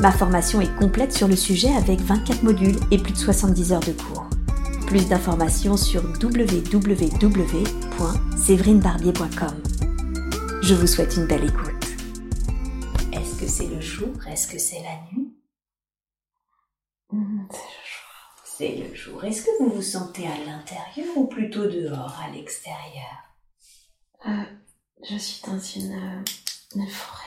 Ma formation est complète sur le sujet avec 24 modules et plus de 70 heures de cours. Plus d'informations sur www.séverinebarbier.com. Je vous souhaite une belle écoute. Est-ce que c'est le jour? Est-ce que c'est la nuit? Hmm, C'est le jour. C'est le jour. Est-ce que vous vous sentez à l'intérieur ou plutôt dehors, à l'extérieur? Euh, Je suis dans une, une forêt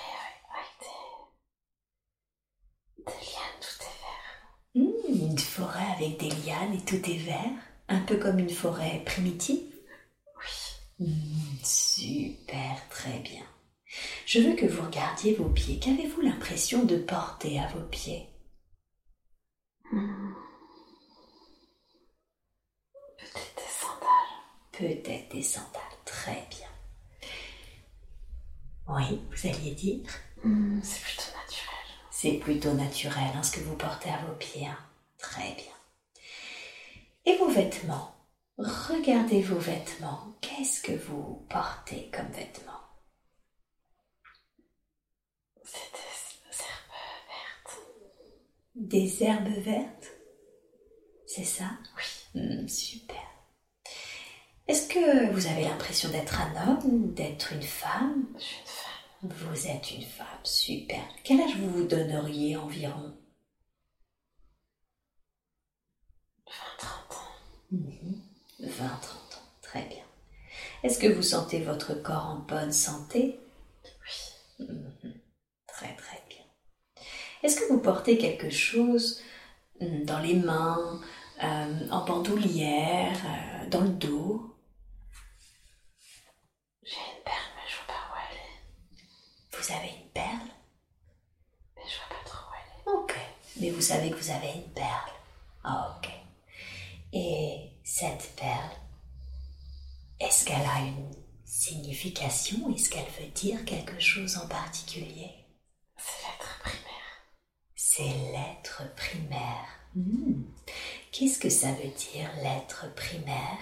une forêt avec des lianes et tout est vert, un peu comme une forêt primitive. Oui. Hmm, super, très bien. Je veux que vous regardiez vos pieds. Qu'avez-vous l'impression de porter à vos pieds? Hmm. Peut-être des sandales. Peut-être des sandales, très bien. Oui, vous alliez dire? Hmm, C'est plutôt. C'est plutôt naturel hein, ce que vous portez à vos pieds. Hein. Très bien. Et vos vêtements? Regardez vos vêtements. Qu'est-ce que vous portez comme vêtements? C'est des herbes vertes. Des herbes vertes? C'est ça? Oui. Hmm, super. Est-ce que vous avez l'impression d'être un homme ou d'être une femme? Je suis une femme. Vous êtes une femme, super. Quel âge vous vous donneriez environ? 20-30 ans, très bien. Est-ce que vous sentez votre corps en bonne santé? Oui. Mhm. Très très bien. Est-ce que vous portez quelque chose hmm, dans les mains, euh, en bandoulière, euh, dans le dos? J'ai une perle, mais je vois pas où elle est. Vous avez une perle? Mais je vois pas trop où elle est. Ok. Mais vous savez que vous avez une perle. Ah, ok. Et cette perle, est-ce qu'elle a une signification? Est-ce qu'elle veut dire quelque chose en particulier? C'est l'être primaire. C'est l'être primaire. Hmm. Qu'est-ce que ça veut dire l'être primaire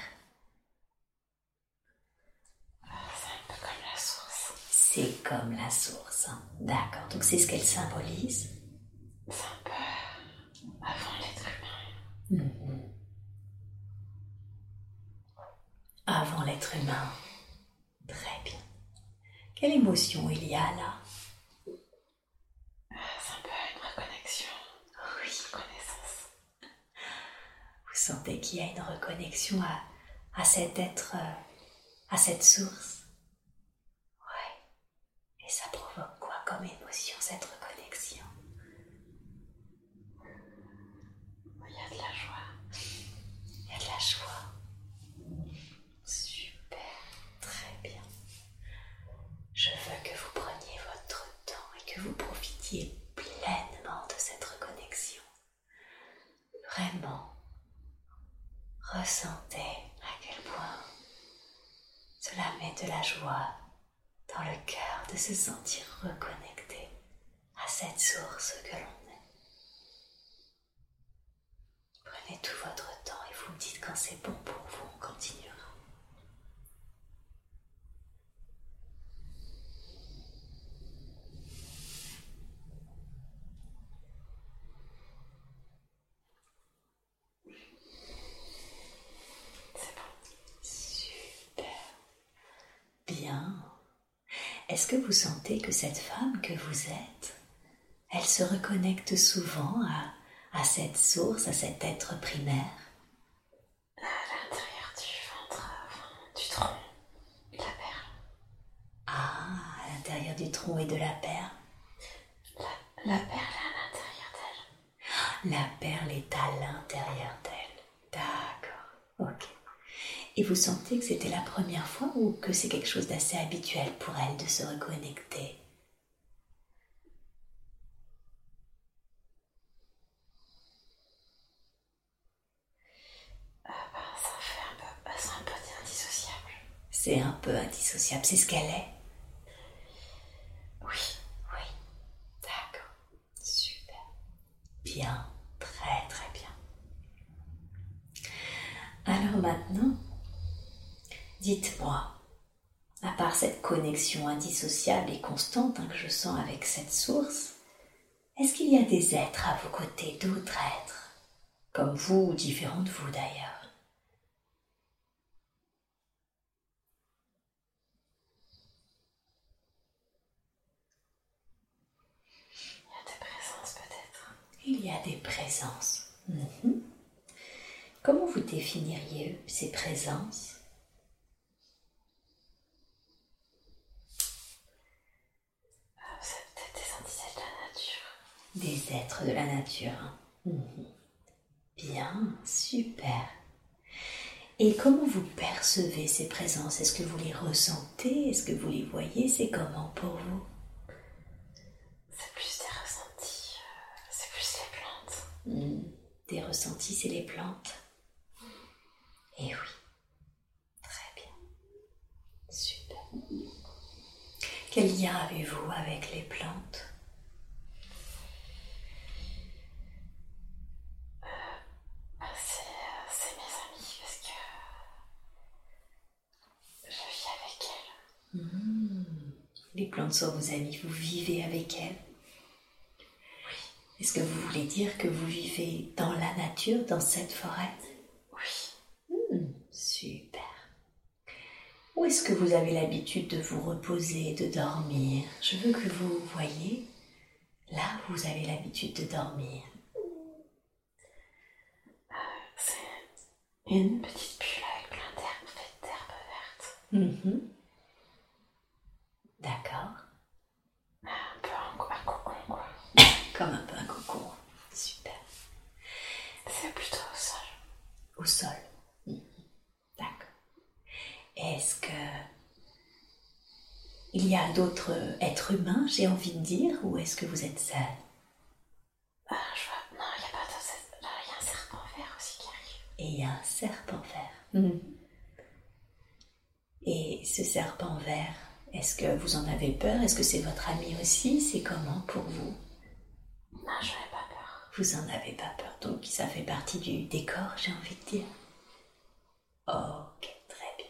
C'est un peu comme la source. C'est comme la source. Hein. D'accord. Donc c'est ce qu'elle symbolise. C'est un peu avant l'être humain. Hmm. avant l'être humain. Très bien. Quelle émotion il y a là? C'est un peu une reconnexion. Oui. Reconnaissance. Vous sentez qu'il y a une reconnexion à, à cet être, euh, à cette source? Et ça provoque quoi comme émotion cette reconnexion? Il y a de la joie. Il y a de la joie. Je veux que vous preniez votre temps et que vous profitiez pleinement de cette reconnexion. Vraiment, ressentez à quel point cela met de la joie dans le cœur de se sentir reconnecté à cette source que l'on est. Prenez tout votre temps et vous me dites quand c'est bon pour vous, on continuera. Est-ce que vous sentez que cette femme que vous êtes, elle se reconnecte souvent à, cette source, à cet être primaire? À l'intérieur du ventre, du tronc, de la perle. Ah, à l'intérieur du tronc et de la perle? La, la perle est à l'intérieur d'elle. La perle est à l'intérieur d'elle. D'accord, ok. Et vous sentez que c'était la première fois ou que c'est quelque chose d'assez habituel pour elle de se reconnecter? Ben, ça fait bah, un peu indissociable. C'est un peu indissociable, c'est ce qu'elle est. connexion indissociable et constante hein, que je sens avec cette source, est-ce qu'il y a des êtres à vos côtés, d'autres êtres, comme vous ou différents de vous d'ailleurs? Il y a des présences peut-être. Il y a des présences. Mhm. Comment vous définiriez ces présences Euh, c'est peut-être des entités de la nature. Des êtres de la nature. Mhm. Bien, super. Et comment vous percevez ces présences? Est-ce que vous les ressentez? Est-ce que vous les voyez? C'est comment pour vous? C'est plus des ressentis. euh, c'est plus les plantes. Hmm, Des ressentis, c'est les plantes. Eh oui. Très bien. Super. Quel lien avez-vous avec les plantes Ah, c'est, euh, c'est mes amis parce que je vis avec elles. Hmm. Les plantes sont vos amies, vous vivez avec elles. Est-ce que vous voulez dire que vous vivez dans la nature, dans cette forêt? Oui. Hmm, Super. Où est-ce que vous avez l'habitude de vous reposer, de dormir? Je veux que vous voyez là où vous avez l'habitude de dormir. C'est une petite bulle avec plein d'herbes d'herbes vertes. Mhm. D'accord. Un peu un, cocon quoi. Comme un peu un cocon. Super. C'est plutôt au sol. Au sol. Mhm. D'accord. Est-ce que il y a d'autres êtres humains, j'ai envie de dire, ou est-ce que vous êtes seul? Ah, je vois. Non, il n'y a pas de. Là, il y a un serpent vert aussi qui arrive. Et il y a un serpent vert. Et ce serpent vert, est-ce que vous en avez peur? Est-ce que c'est votre ami aussi? C'est comment pour vous? Non, je n'ai pas peur. Vous en avez pas peur, donc ça fait partie du décor, j'ai envie de dire. Ok, très bien.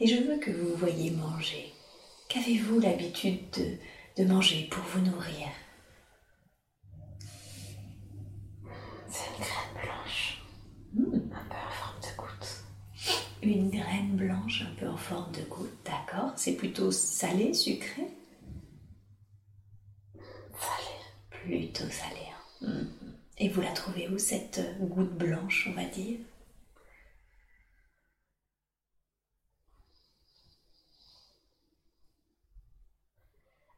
Et je veux que vous voyez manger. Qu'avez-vous l'habitude de, de manger pour vous nourrir C'est une graine blanche. Hmm, Un peu en forme de goutte. Une graine blanche un peu en forme de goutte, d'accord? C'est plutôt salé, sucré? Salée. Plutôt salé. hein. Mhm. Et vous la trouvez où, cette euh, goutte blanche, on va dire?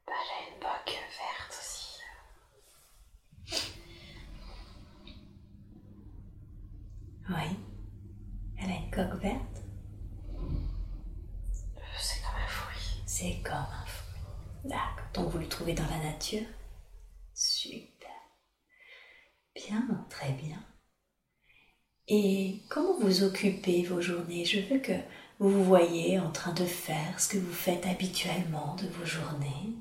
Bah, j'ai une boque verte aussi. Oui. Elle a une coque verte Euh, C'est comme un fruit. C'est comme un fruit. D'accord. Vous le trouvez dans la nature? Super. Bien, très bien. Et comment vous occupez vos journées? Je veux que vous vous voyez en train de faire ce que vous faites habituellement de vos journées.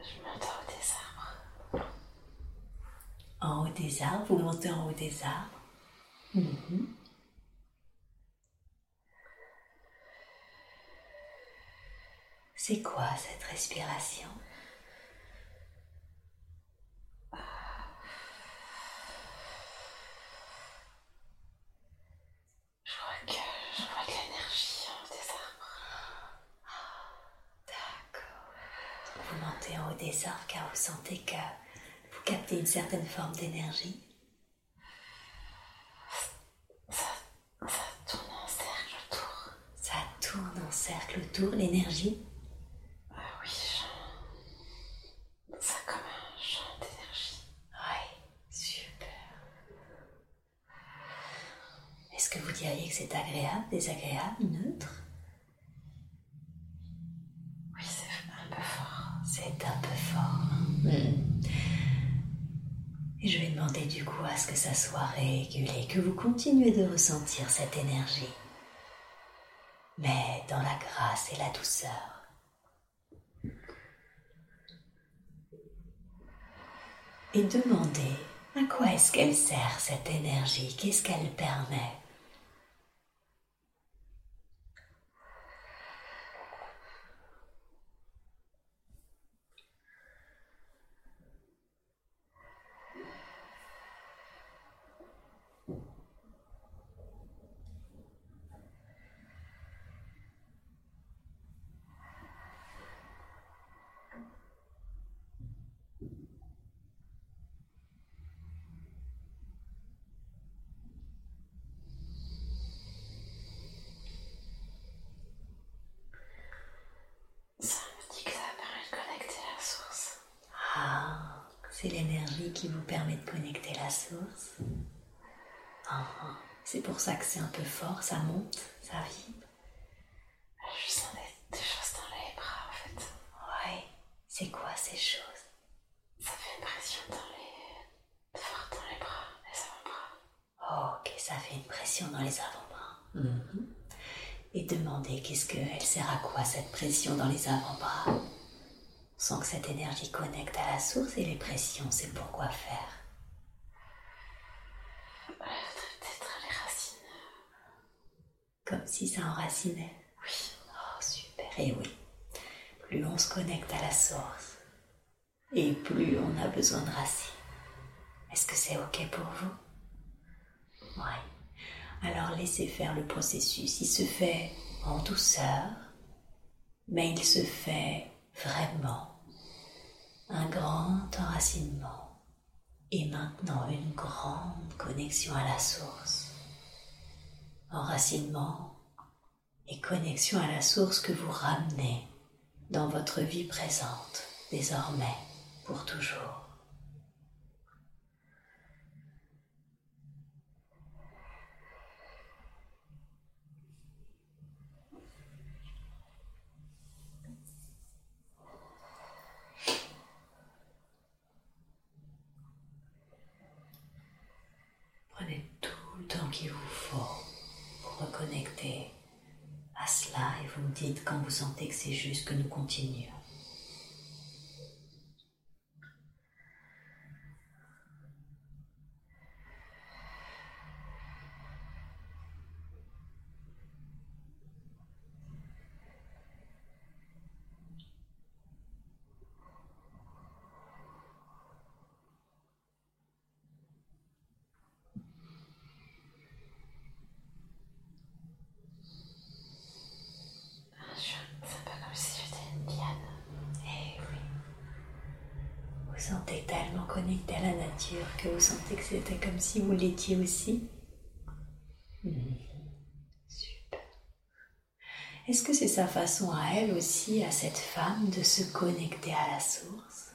Je monte en haut des arbres. En haut des arbres, vous montez en haut des arbres. Mhm. C'est quoi cette respiration? Je que vois de l'énergie en haut des arbres. D'accord. Vous montez en haut des arbres car vous sentez que vous captez une certaine forme d'énergie. tour, l'énergie Ah oui, ça comme un champ d'énergie. Ouais, super. Est-ce que vous diriez que c'est agréable, désagréable, neutre? Oui, c'est un peu fort. C'est un peu fort. Hmm. Et je vais demander du coup à ce que ça soit régulé, que vous continuez de ressentir cette énergie mais dans la grâce et la douceur. Et demandez à quoi est-ce qu'elle sert cette énergie, qu'est-ce qu'elle permet? C'est l'énergie qui vous permet de connecter la source. Ah, ah. c'est pour ça que c'est un peu fort, ça monte, ça vibre. Je sens des, choses dans les bras en fait. Ouais, c'est quoi ces choses? Ça fait une pression dans les. fort dans les bras, les avant-bras. ok, ça fait une pression dans les avant-bras. Mhm. Et demandez qu'est-ce qu'elle sert à quoi cette pression dans les avant-bras? Sans que cette énergie connecte à la source et les pressions, c'est pour quoi faire Peut-être les racines. Comme si ça enracinait Oui. Oh, super. Et oui, plus on se connecte à la source, et plus on a besoin de racines. Est-ce que c'est OK pour vous? Oui. Alors laissez faire le processus. Il se fait en douceur, mais il se fait vraiment un grand enracinement et maintenant une grande connexion à la source. Enracinement et connexion à la source que vous ramenez dans votre vie présente désormais pour toujours. qu'il vous faut pour reconnecter à cela et vous me dites quand vous sentez que c'est juste que nous continuions. sentez tellement connecté à la nature que vous sentez que c'était comme si vous l'étiez aussi. Super. Est-ce que c'est sa façon à elle aussi, à cette femme, de se connecter à la source?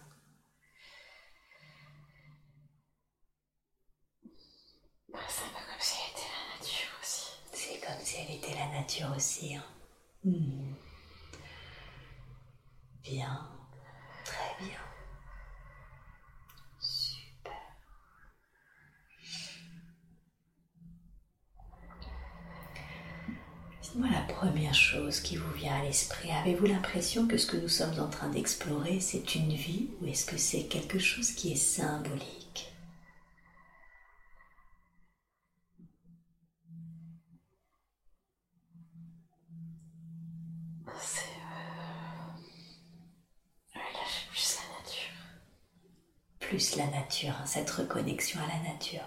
Bah, C'est un peu comme si elle était la nature aussi. C'est comme si elle était la nature aussi. Hein. Hmm. Bien, très bien. Dites-moi la première chose qui vous vient à l'esprit. Avez-vous l'impression que ce que nous sommes en train d'explorer, c'est une vie ou est-ce que c'est quelque chose qui est symbolique? C'est... Euh... là, j'ai plus la nature. Plus la nature, hein, cette reconnexion à la nature.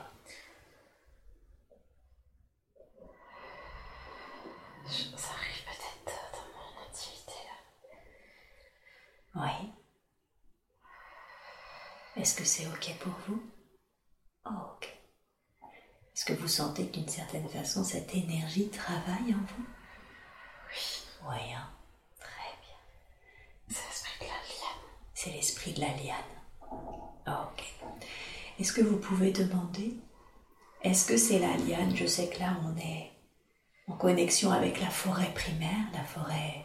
Ça arrive peut-être dans mon intimité là. Oui. Est-ce que c'est OK pour vous oh, Ok. Est-ce que vous sentez d'une certaine façon cette énergie travaille en vous? Oui. Oui, hein. Très bien. C'est l'esprit de la liane. C'est l'esprit de la liane. ok. Est-ce que vous pouvez demander Est-ce que c'est la liane Je sais que là on est en connexion avec la forêt primaire, la forêt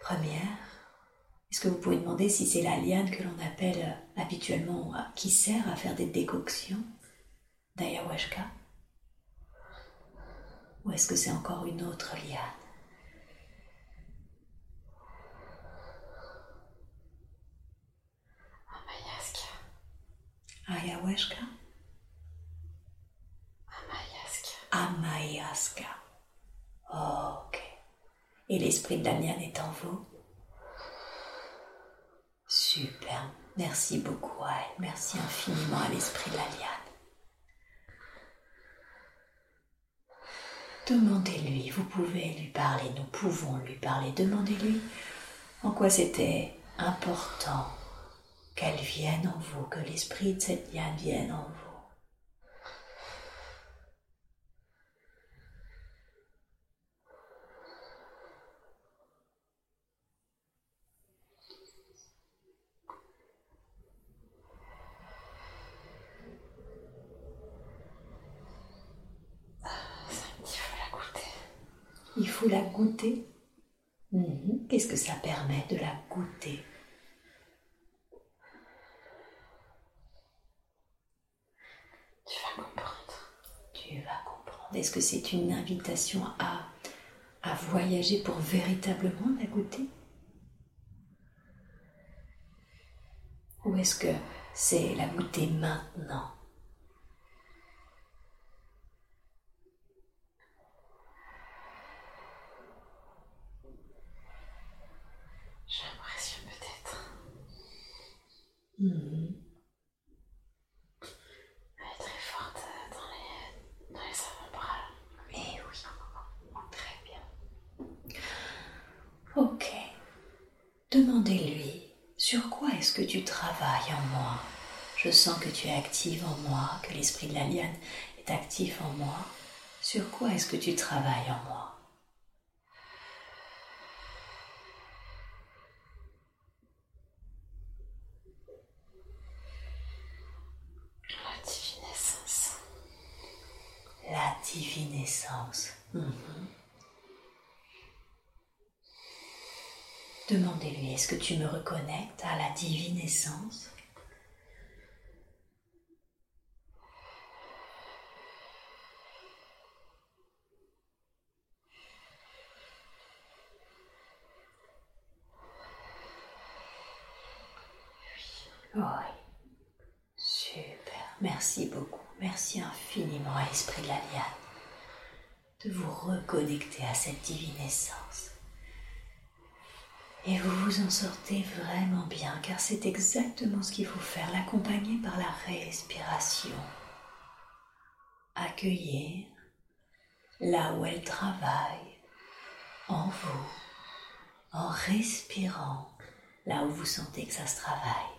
première. Est-ce que vous pouvez demander si c'est la liane que l'on appelle habituellement, qui sert à faire des décoctions? D'ayahuasca? Ou est-ce que c'est encore une autre liane? Ayahuasca? Amayaska. ok. Et l'esprit de la liane est en vous? Super. Merci beaucoup à elle. Merci infiniment à l'esprit de la liane. Demandez-lui, vous pouvez lui parler, nous pouvons lui parler. Demandez-lui en quoi c'était important qu'elle vienne en vous, que l'esprit de cette liane vienne en vous. Il faut la goûter. Mhm. Qu'est-ce que ça permet de la goûter? Tu vas comprendre. Tu vas comprendre. Est-ce que c'est une invitation à, à voyager pour véritablement la goûter? Ou est-ce que c'est la goûter maintenant? Elle est très forte dans les, dans les avant-bras. Eh oui, très bien. Ok. Demandez-lui, sur quoi est-ce que tu travailles en moi? Je sens que tu es active en moi, que l'esprit de la liane est actif en moi. Sur quoi est-ce que tu travailles en moi? Divine essence. Mhm. Demandez-lui, est-ce que tu me reconnectes à la divine essence Oui. Super. Merci beaucoup. Merci infiniment à l'Esprit de la Liane de vous reconnecter à cette divine essence. Et vous vous en sortez vraiment bien, car c'est exactement ce qu'il faut faire, l'accompagner par la respiration. Accueillir là où elle travaille, en vous, en respirant là où vous sentez que ça se travaille.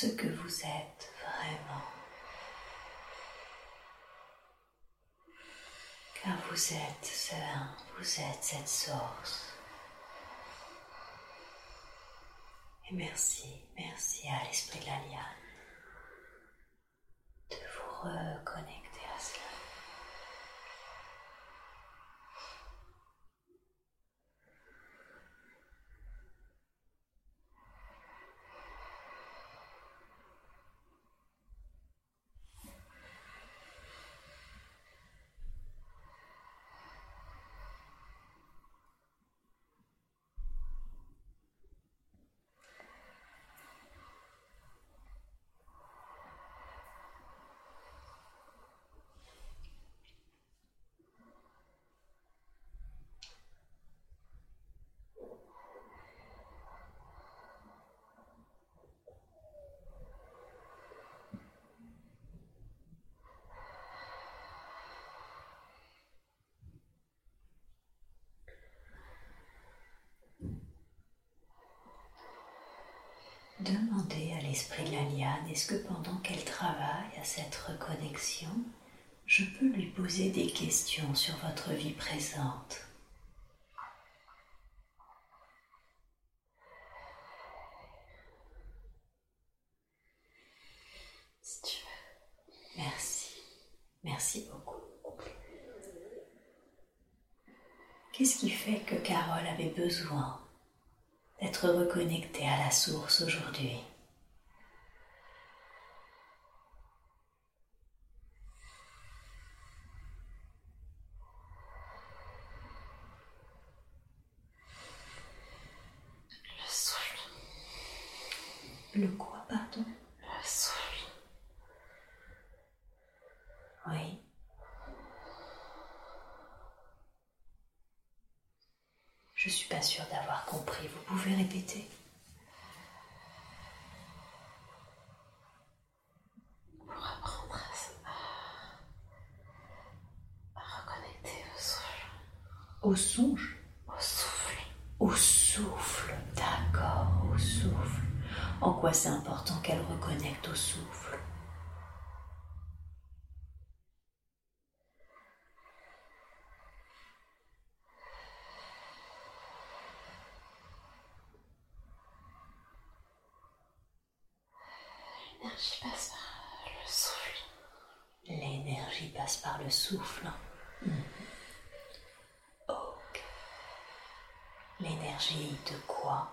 ce que vous êtes vraiment. Car vous êtes serein, vous êtes cette source. Et merci, merci à l'esprit de la liane de vous reconnecter. L'esprit de la liane, est-ce que pendant qu'elle travaille à cette reconnexion, je peux lui poser des questions sur votre vie présente? Si tu veux. Merci. Merci beaucoup. Qu'est-ce qui fait que Carole avait besoin d'être reconnectée à la source aujourd'hui Le souffle. Le quoi, pardon Le souffle. Oui. Je suis pas sûre d'avoir compris. Vous pouvez répéter Pour apprendre à, s- à- à reconnecter au souffle. Au songe Au souffle. Au souffle, d'accord, au souffle. En quoi c'est important qu'elle reconnecte au souffle? L'énergie passe par le souffle. L'énergie passe par le souffle. Ok. L'énergie de quoi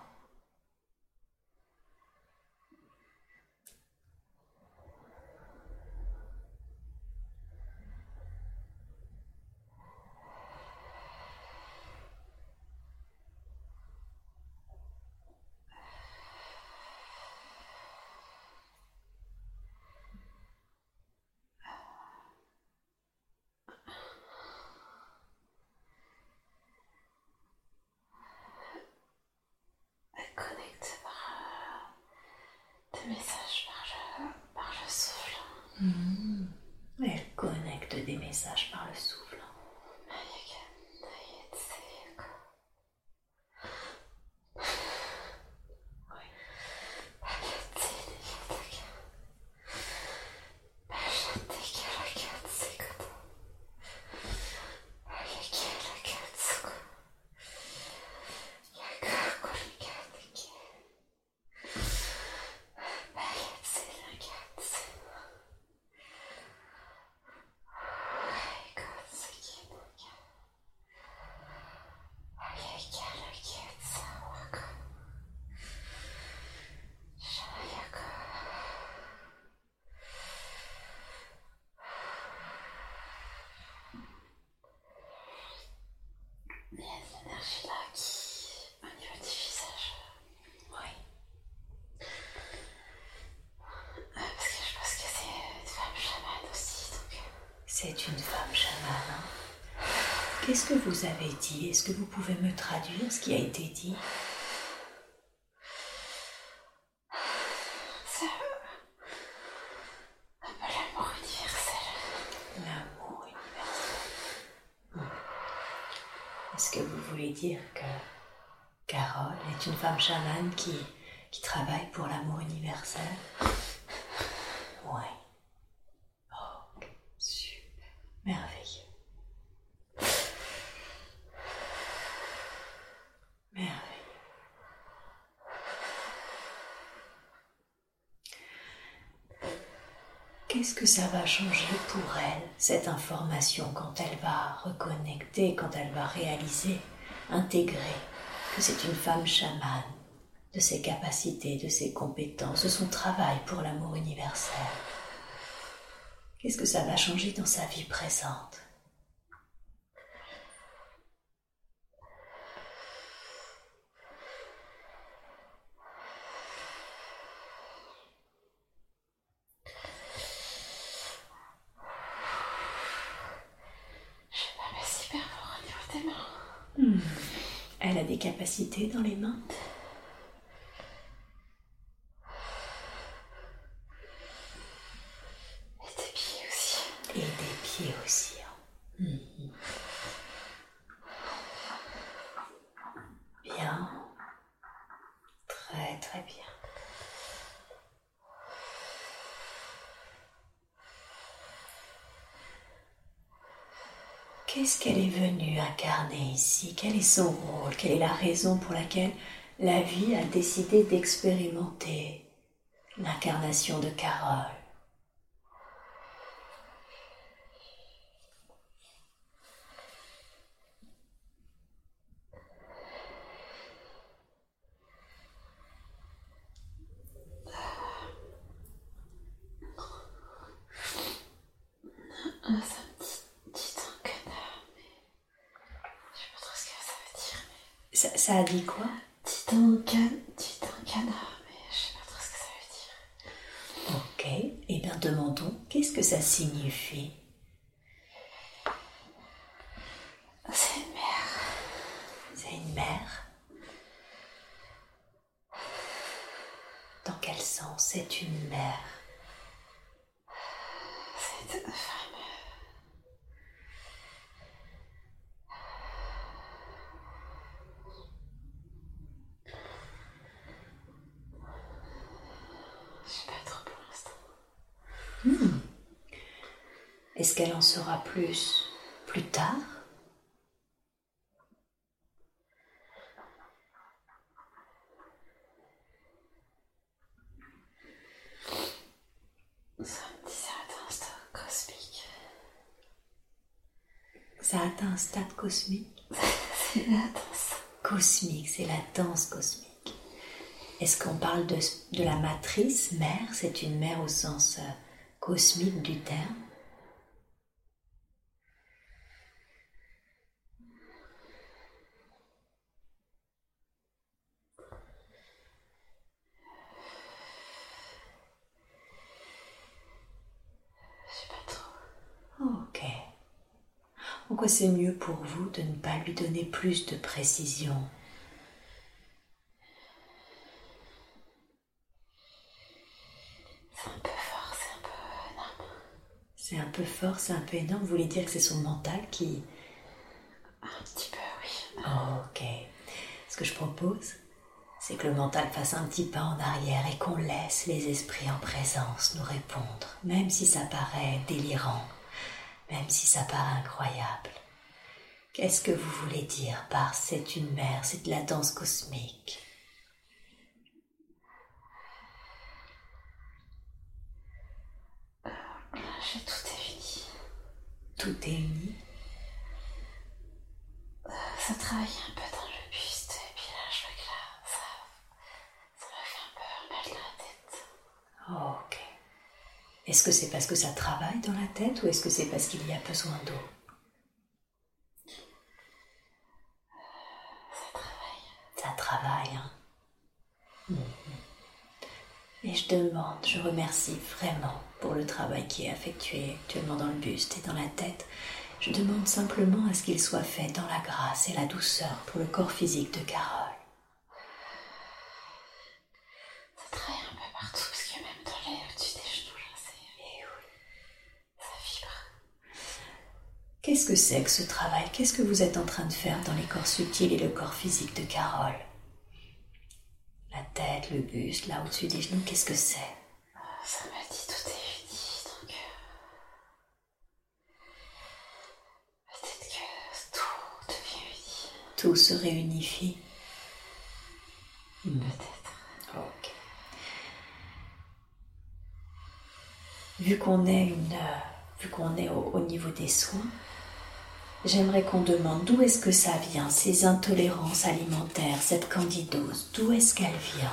Elle connecte par euh, des messages par le, par le souffle. Mhm. Elle connecte des messages par le souffle. Ayaka, ayetse, Oui. ayetse, ayataka. Ayateka, ayatse, koto. Ayake, ayatsuko. Yaka, korikateke. Ayatse, ayatse. Il y a de l'énergie là qui, au niveau du visage, Oui. euh, parce que je pense que c'est une femme chamane aussi, donc euh, C'est une femme chamane. hein. Qu'est-ce que vous avez dit? Est-ce que vous pouvez me traduire ce qui a été dit? C'est un peu l'amour universel. L'amour universel. Est-ce que vous voulez dire que Carole est une femme chamane qui, qui travaille pour l'amour universel Oui. Ok, super. Merveilleux. Merveilleux. Qu'est-ce que ça va changer pour elle, cette information, quand elle va reconnecter, quand elle va réaliser, intégrer que c'est une femme chamane, de ses capacités, de ses compétences, de son travail pour l'amour universel? Qu'est-ce que ça va changer dans sa vie présente Hmm. Elle a des capacités dans les mains Et des pieds aussi. Et des pieds aussi. Hein. Hmm. Bien. Très très bien. Qu'est-ce qu'elle incarner ici Quel est son rôle Quelle est la raison pour laquelle la vie a décidé d'expérimenter l'incarnation de Carole Ça, a dit quoi Titan, can, titan canard, mais je sais pas trop ce que ça veut dire. Ok, eh bien demandons, qu'est-ce que ça signifie C'est une mère. C'est une mère Dans quel sens c'est une mère C'est une femme. Est-ce qu'elle en saura plus plus tard Ça me dit ça atteint un stade cosmique. Ça atteint un stade cosmique? C'est la danse. Cosmique, c'est la danse cosmique. Est-ce qu'on parle de, de, la matrice mère? C'est une mère au sens euh, cosmique du terme Pourquoi c'est mieux pour vous de ne pas lui donner plus de précision C'est un peu fort, c'est un peu énorme. C'est un peu fort, c'est un peu énorme. Vous voulez dire que c'est son mental qui... Un petit peu, oui. Oh, ok. Ce que je propose, c'est que le mental fasse un petit pas en arrière et qu'on laisse les esprits en présence nous répondre, même si ça paraît délirant même si ça paraît incroyable. Qu'est-ce que vous voulez dire par c'est une mère, c'est de la danse cosmique? J'ai tout est uni. Tout est uni? Euh, Ça travaille un peu dans le buste, et puis là, je vois que là, ça, ça me fait un peu mal dans la tête. Oh, ok. Est-ce que c'est parce que ça travaille dans la tête ou est-ce que c'est parce qu'il y a besoin d'eau Ça travaille. Ça travaille, hein mhm. Et je demande, je remercie vraiment pour le travail qui est effectué actuellement dans le buste et dans la tête. Je demande simplement à ce qu'il soit fait dans la grâce et la douceur pour le corps physique de Carole. Qu'est-ce que c'est que ce travail? Qu'est-ce que vous êtes en train de faire dans les corps subtils et le corps physique de Carole? La tête, le buste, là au-dessus des genoux, qu'est-ce que c'est? Ça m'a dit tout est uni, donc... Peut-être que tout devient uni. Tout se réunifie Peut-être. Ok. vu qu'on est, une, euh, vu qu'on est au, au niveau des soins, j'aimerais qu'on demande d'où est-ce que ça vient, ces intolérances alimentaires, cette candidose, d'où est-ce qu'elle vient?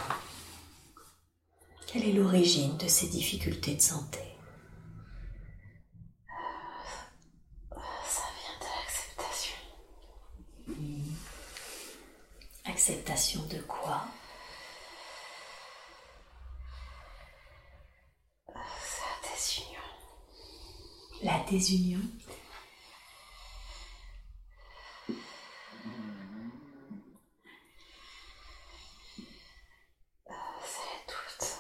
Quelle est l'origine de ces difficultés de santé? Ça vient de l'acceptation. Acceptation de quoi? C'est la désunion. La désunion C'est le doute.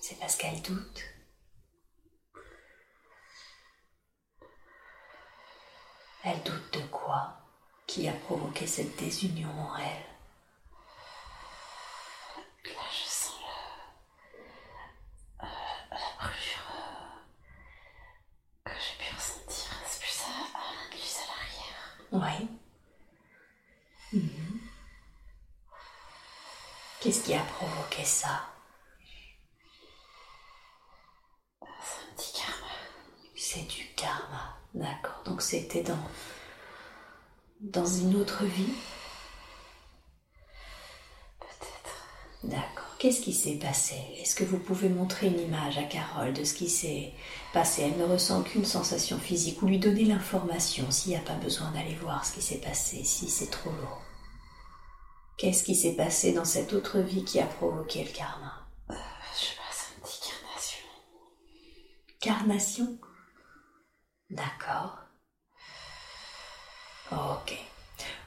C'est parce qu'elle doute. Elle doute de quoi Qui a provoqué cette désunion en elle Là, je sens le, euh, la brûlure euh, que j'ai pu ressentir. C'est plus à, à l'indice à l'arrière. Oui. Mhm. Qu'est-ce qui a provoqué ça C'est un petit karma. C'est du karma. D'accord. Donc c'était dans dans une autre vie. Peut-être. D'accord. Qu'est-ce qui s'est passé? Est-ce que vous pouvez montrer une image à Carole de ce qui s'est passé? Elle ne ressent qu'une sensation physique ou lui donner l'information s'il n'y a pas besoin d'aller voir ce qui s'est passé, si c'est trop lourd. Qu'est-ce qui s'est passé dans cette autre vie qui a provoqué le karma? Euh, je sais pas, c'est un petit carnation. Carnation? D'accord. Ok.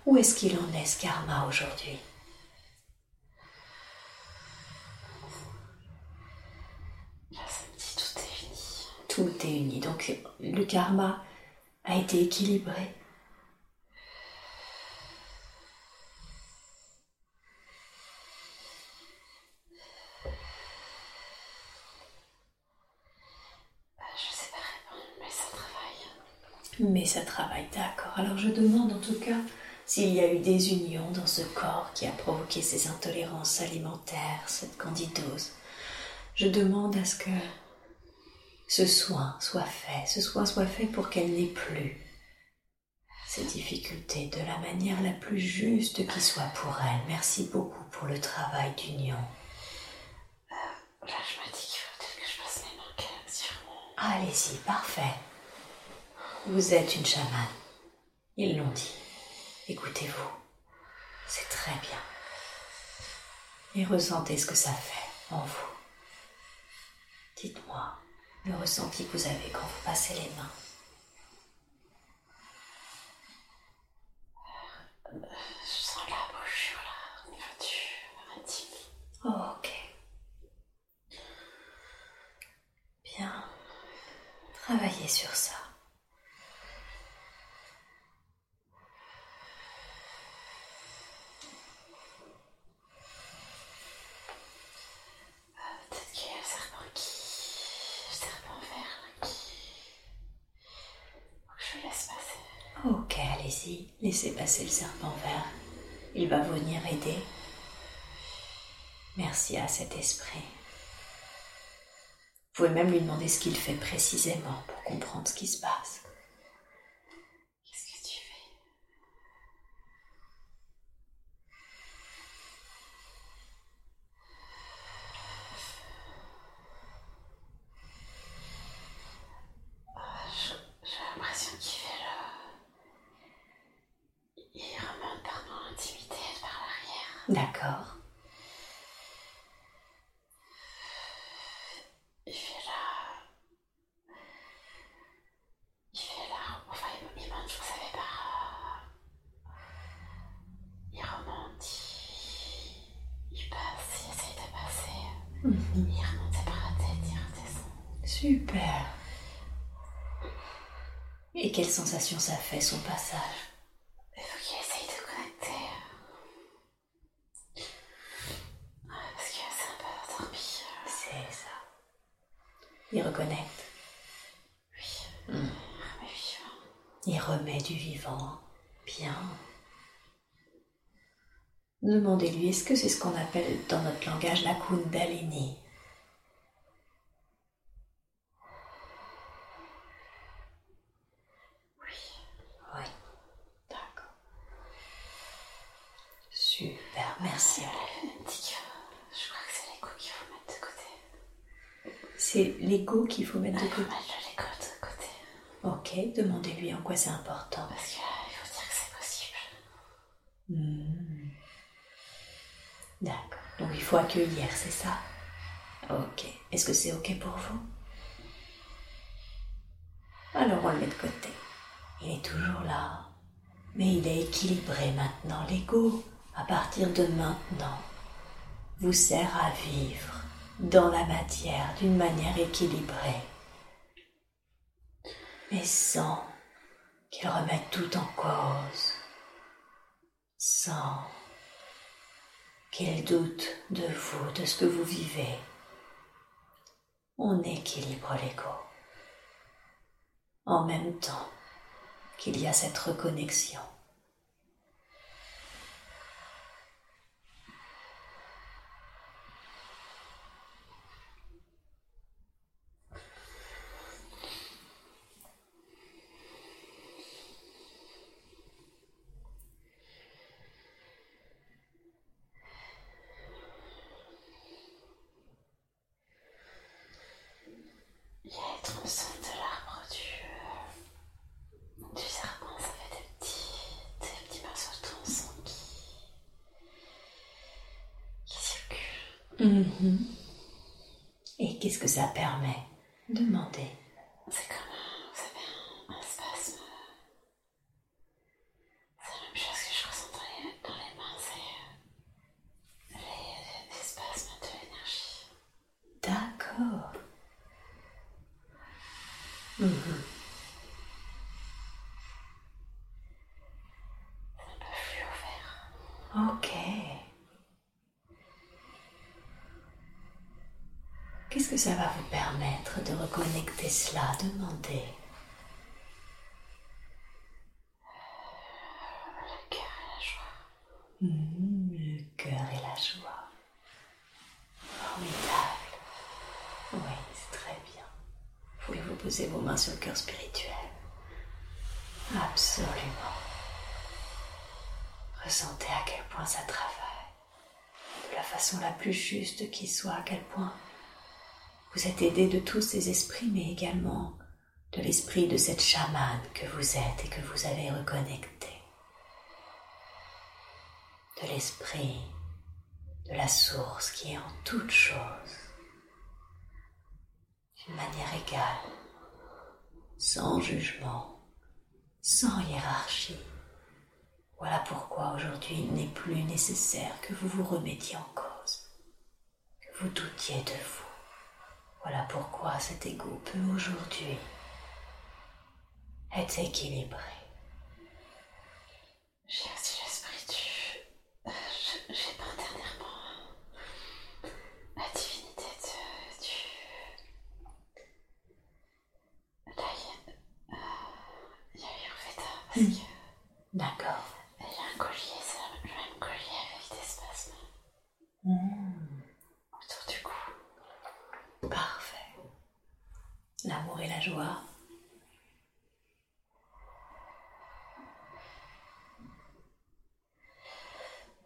Où est-ce qu'il en est ce karma aujourd'hui Là, ça me dit tout est uni. Tout est uni. Donc le karma a été équilibré. Euh, je sais pas répondre, mais ça travaille. Mais ça travaille, d'accord. Alors je demande en tout cas s'il y a eu des unions dans ce corps qui a provoqué ces intolérances alimentaires, cette candidose. Je demande à ce que ce soin soit fait, ce soin soit fait pour qu'elle n'ait plus ces difficultés de la manière la plus juste qui soit pour elle. Merci beaucoup pour le travail d'union. Là, je me dis qu'il faut peut-être que je passe mes mains mon. Allez-y, parfait. Vous êtes une chamane. Ils l'ont dit. Écoutez-vous. C'est très bien. Et ressentez ce que ça fait en vous. Dites-moi le ressenti que vous avez quand vous passez les mains. Je sens la au niveau du intime. Oh, ok. Bien. Travaillez sur ça. Peut-être qu'il y a le serpent qui. Le serpent vert là qui. Faut que je le laisse passer. Ok, allez-y. Passer le serpent vert. Il va venir aider. Merci à cet esprit. Vous pouvez même lui demander ce qu'il fait précisément pour comprendre ce qui se passe. Qu'est-ce que tu fais Ah, je- J'ai l'impression qu'il fait le. Il remonte par mon intimité et par l'arrière. D'accord. Il fait la. Il fait la. Enfin, il, il monte, vous savez, par. euh, Il remonte, il, il passe, il essaye de passer. Mhm. Il remonte par la tête, il redescend. Super. Et quelle sensation ça fait son passage Il faut qu'il essaye de connecter. Ouais, parce que c'est un peu torpille. C'est ça. Il reconnecte. Oui. Mm. Ah, mais vivant. Il remet du vivant. Bien. Demandez-lui, est-ce que c'est ce qu'on appelle dans notre langage la Kundalini? C'est l'ego qu'il faut mettre de côté. l'ego de côté. Ok, demandez-lui en quoi c'est important. Parce qu'il faut dire que c'est possible. Hmm. D'accord. Donc il faut accueillir, c'est ça? Ok. Est-ce que c'est ok pour vous? Alors on le met de côté. Il est toujours là. Mais il est équilibré maintenant. L'ego, à partir de maintenant, vous sert à vivre dans la matière d'une manière équilibrée. Mais sans qu'il remette tout en cause. Sans qu'il doute de vous, de ce que vous vivez. On équilibre l'ego. En même temps qu'il y a cette reconnexion. Il y a les tronçons de l'arbre du, euh, du serpent, ça fait des petits, des petits morceaux de tronçon qui, qui circulent. Mhm. Et qu'est-ce que ça permet Demandez. C'est comme, un- vous savez, un, un spasme. C'est la même chose que je ressens dans les, dans les mains, c'est euh, les, les spasmes de l'énergie. D'accord. Mhm. C'est un peu fluo vert. Ok. Qu'est-ce que ça va vous permettre de reconnecter cela Demandez. Le cœur et la joie. Mhm, le cœur et la joie. Formidable. Oui, c'est très bien. Pouvez-vous poser vos mains sur le cœur spirituel? Absolument. Ressentez à quel point ça travaille. De la façon la plus juste qui soit, à quel point vous êtes aidé de tous ces esprits, mais également de l'esprit de cette chamane que vous êtes et que vous avez reconnecté de l'esprit, de la source qui est en toute chose, d'une manière égale, sans jugement, sans hiérarchie. Voilà pourquoi aujourd'hui il n'est plus nécessaire que vous vous remettiez en cause, que vous doutiez de vous. Voilà pourquoi cet ego peut aujourd'hui être équilibré. J'ai aussi l'esprit du. euh, je- J'ai pas dernièrement la divinité de, du. Là, il y a. euh, a Ayurveda parce Mm. que. D'accord. Il y a un collier, c'est le le même collier avec des spasmes Hmm. autour du cou. Parfait. L'amour et la joie.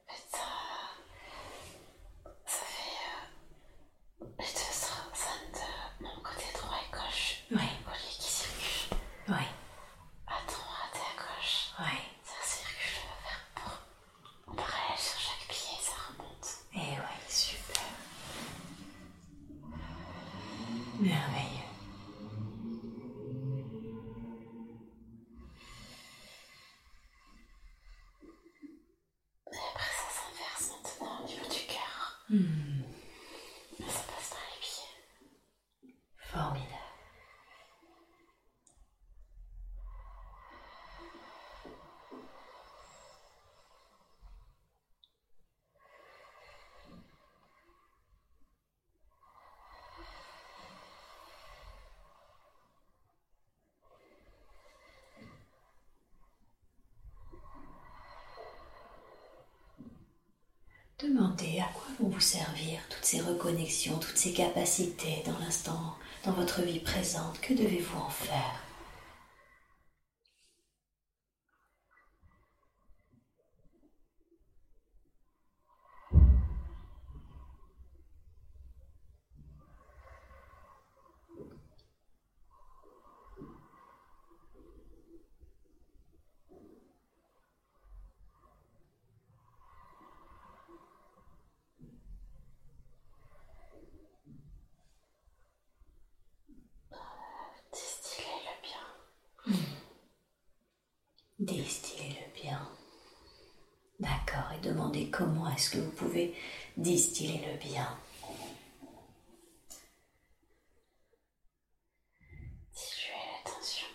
En fait, ça. Ça fait. euh, les deux zones de mon côté droit et gauche. Oui. Le collier qui circule Oui, à droite et à gauche. oui. Ça circule vers pour en parallèle sur chaque pied, ça remonte. Et oui, super. Merveilleux. Et après ça s'inverse maintenant au niveau du cœur. Hmm, Mais ça passe dans les pieds. formidable. Demandez à quoi vont vous servir toutes ces reconnexions, toutes ces capacités dans l'instant, dans votre vie présente. Que devez-vous en faire? distiller le bien. D'accord, et demandez comment est-ce que vous pouvez distiller le bien. Diluer l'attention.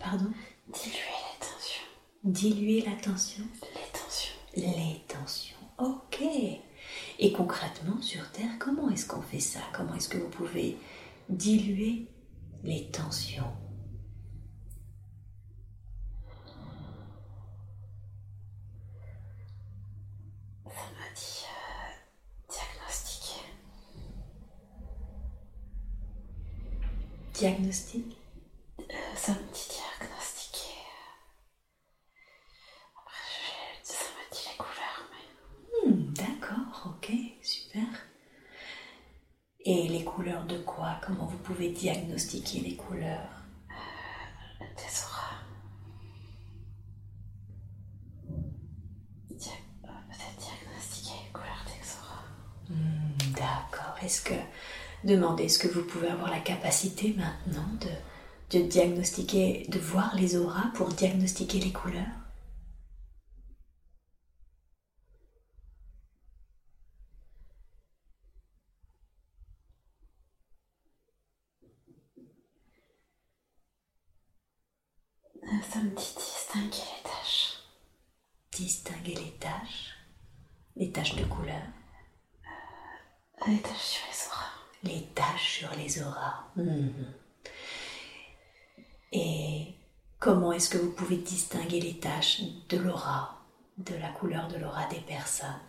Pardon? Diluer l'attention. Diluer l'attention? Les tensions. Les tensions, ok. Et concrètement, sur Terre, comment est-ce qu'on fait ça? Comment est-ce que vous pouvez diluer les tensions? Diagnostic Euh, ça me dit diagnostiquer. Après, je- ça m'a dit les couleurs, mais Hmm, D'accord, ok, super. Et les couleurs de quoi? Comment vous pouvez diagnostiquer les couleurs des auras. Dia- euh, Peut-être diagnostiquer les couleurs des auras. Hmm, D'accord. Est-ce que demandez est-ce que vous pouvez avoir la capacité maintenant de, de diagnostiquer, de voir les auras pour diagnostiquer les couleurs Euh, Ça me dit distinguer les taches. Distinguer les taches, les taches de couleur, Les taches sur les auras. les taches sur les Mhm. Et comment est-ce que vous pouvez distinguer les taches de l'aura, de la couleur de l'aura des personnes?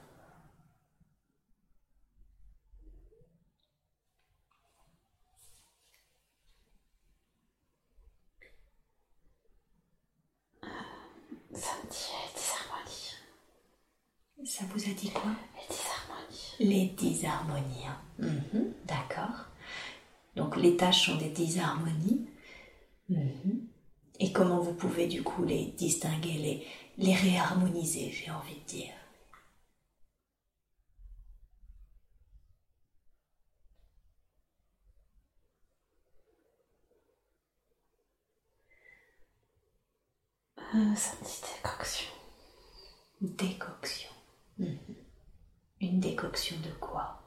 Ça me dit les disharmonies. Ça vous a dit quoi? Les disharmonies. Les disharmonies. hein. Mhm, D'accord. Donc les tâches sont des disharmonies. Mhm. Et comment vous pouvez du coup les distinguer, les, les réharmoniser, j'ai envie de dire? Euh, ça me dit décoction. Décoction. Mhm. Une décoction de quoi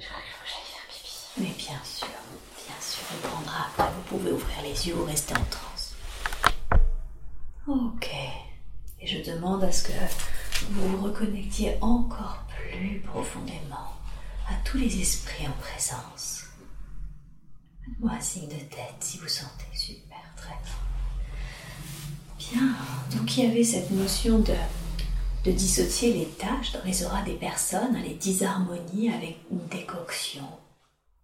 Je crois qu'il faut que j'aille faire pipi. Mais bien sûr, bien sûr, on prendra après. Vous pouvez ouvrir les yeux ou rester en transe. Ok. Et je demande à ce que vous vous reconnectiez encore plus profondément à tous les esprits en présence. Faites-moi un signe de tête si vous sentez. Super, très bien. Bien. Donc il y avait cette notion de, de dissocier les tâches dans les auras des personnes, hein, les disharmonies avec une décoction.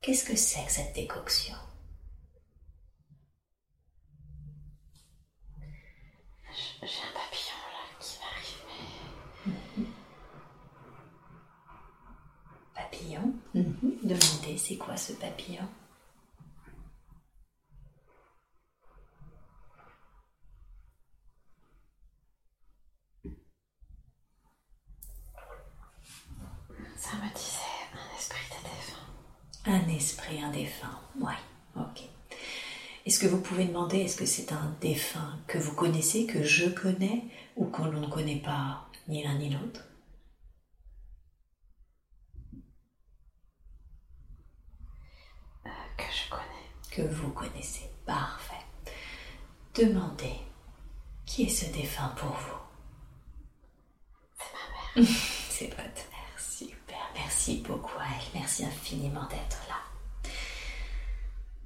Qu'est-ce que c'est que cette décoction? J'ai un papillon là qui va arriver. Papillon Mhm. Demandez, c'est quoi ce papillon? Ça me disait un esprit de défunt. Un esprit, un défunt. Oui, ok. Est-ce que vous pouvez demander, est-ce que c'est un défunt que vous connaissez, que je connais, ou que l'on ne connaît pas ni l'un ni l'autre? Euh, que je connais. Que vous connaissez. Parfait. Demandez, qui est ce défunt pour vous? C'est ma mère. C'est votre mère, super. Merci beaucoup à elle. Merci infiniment d'être là.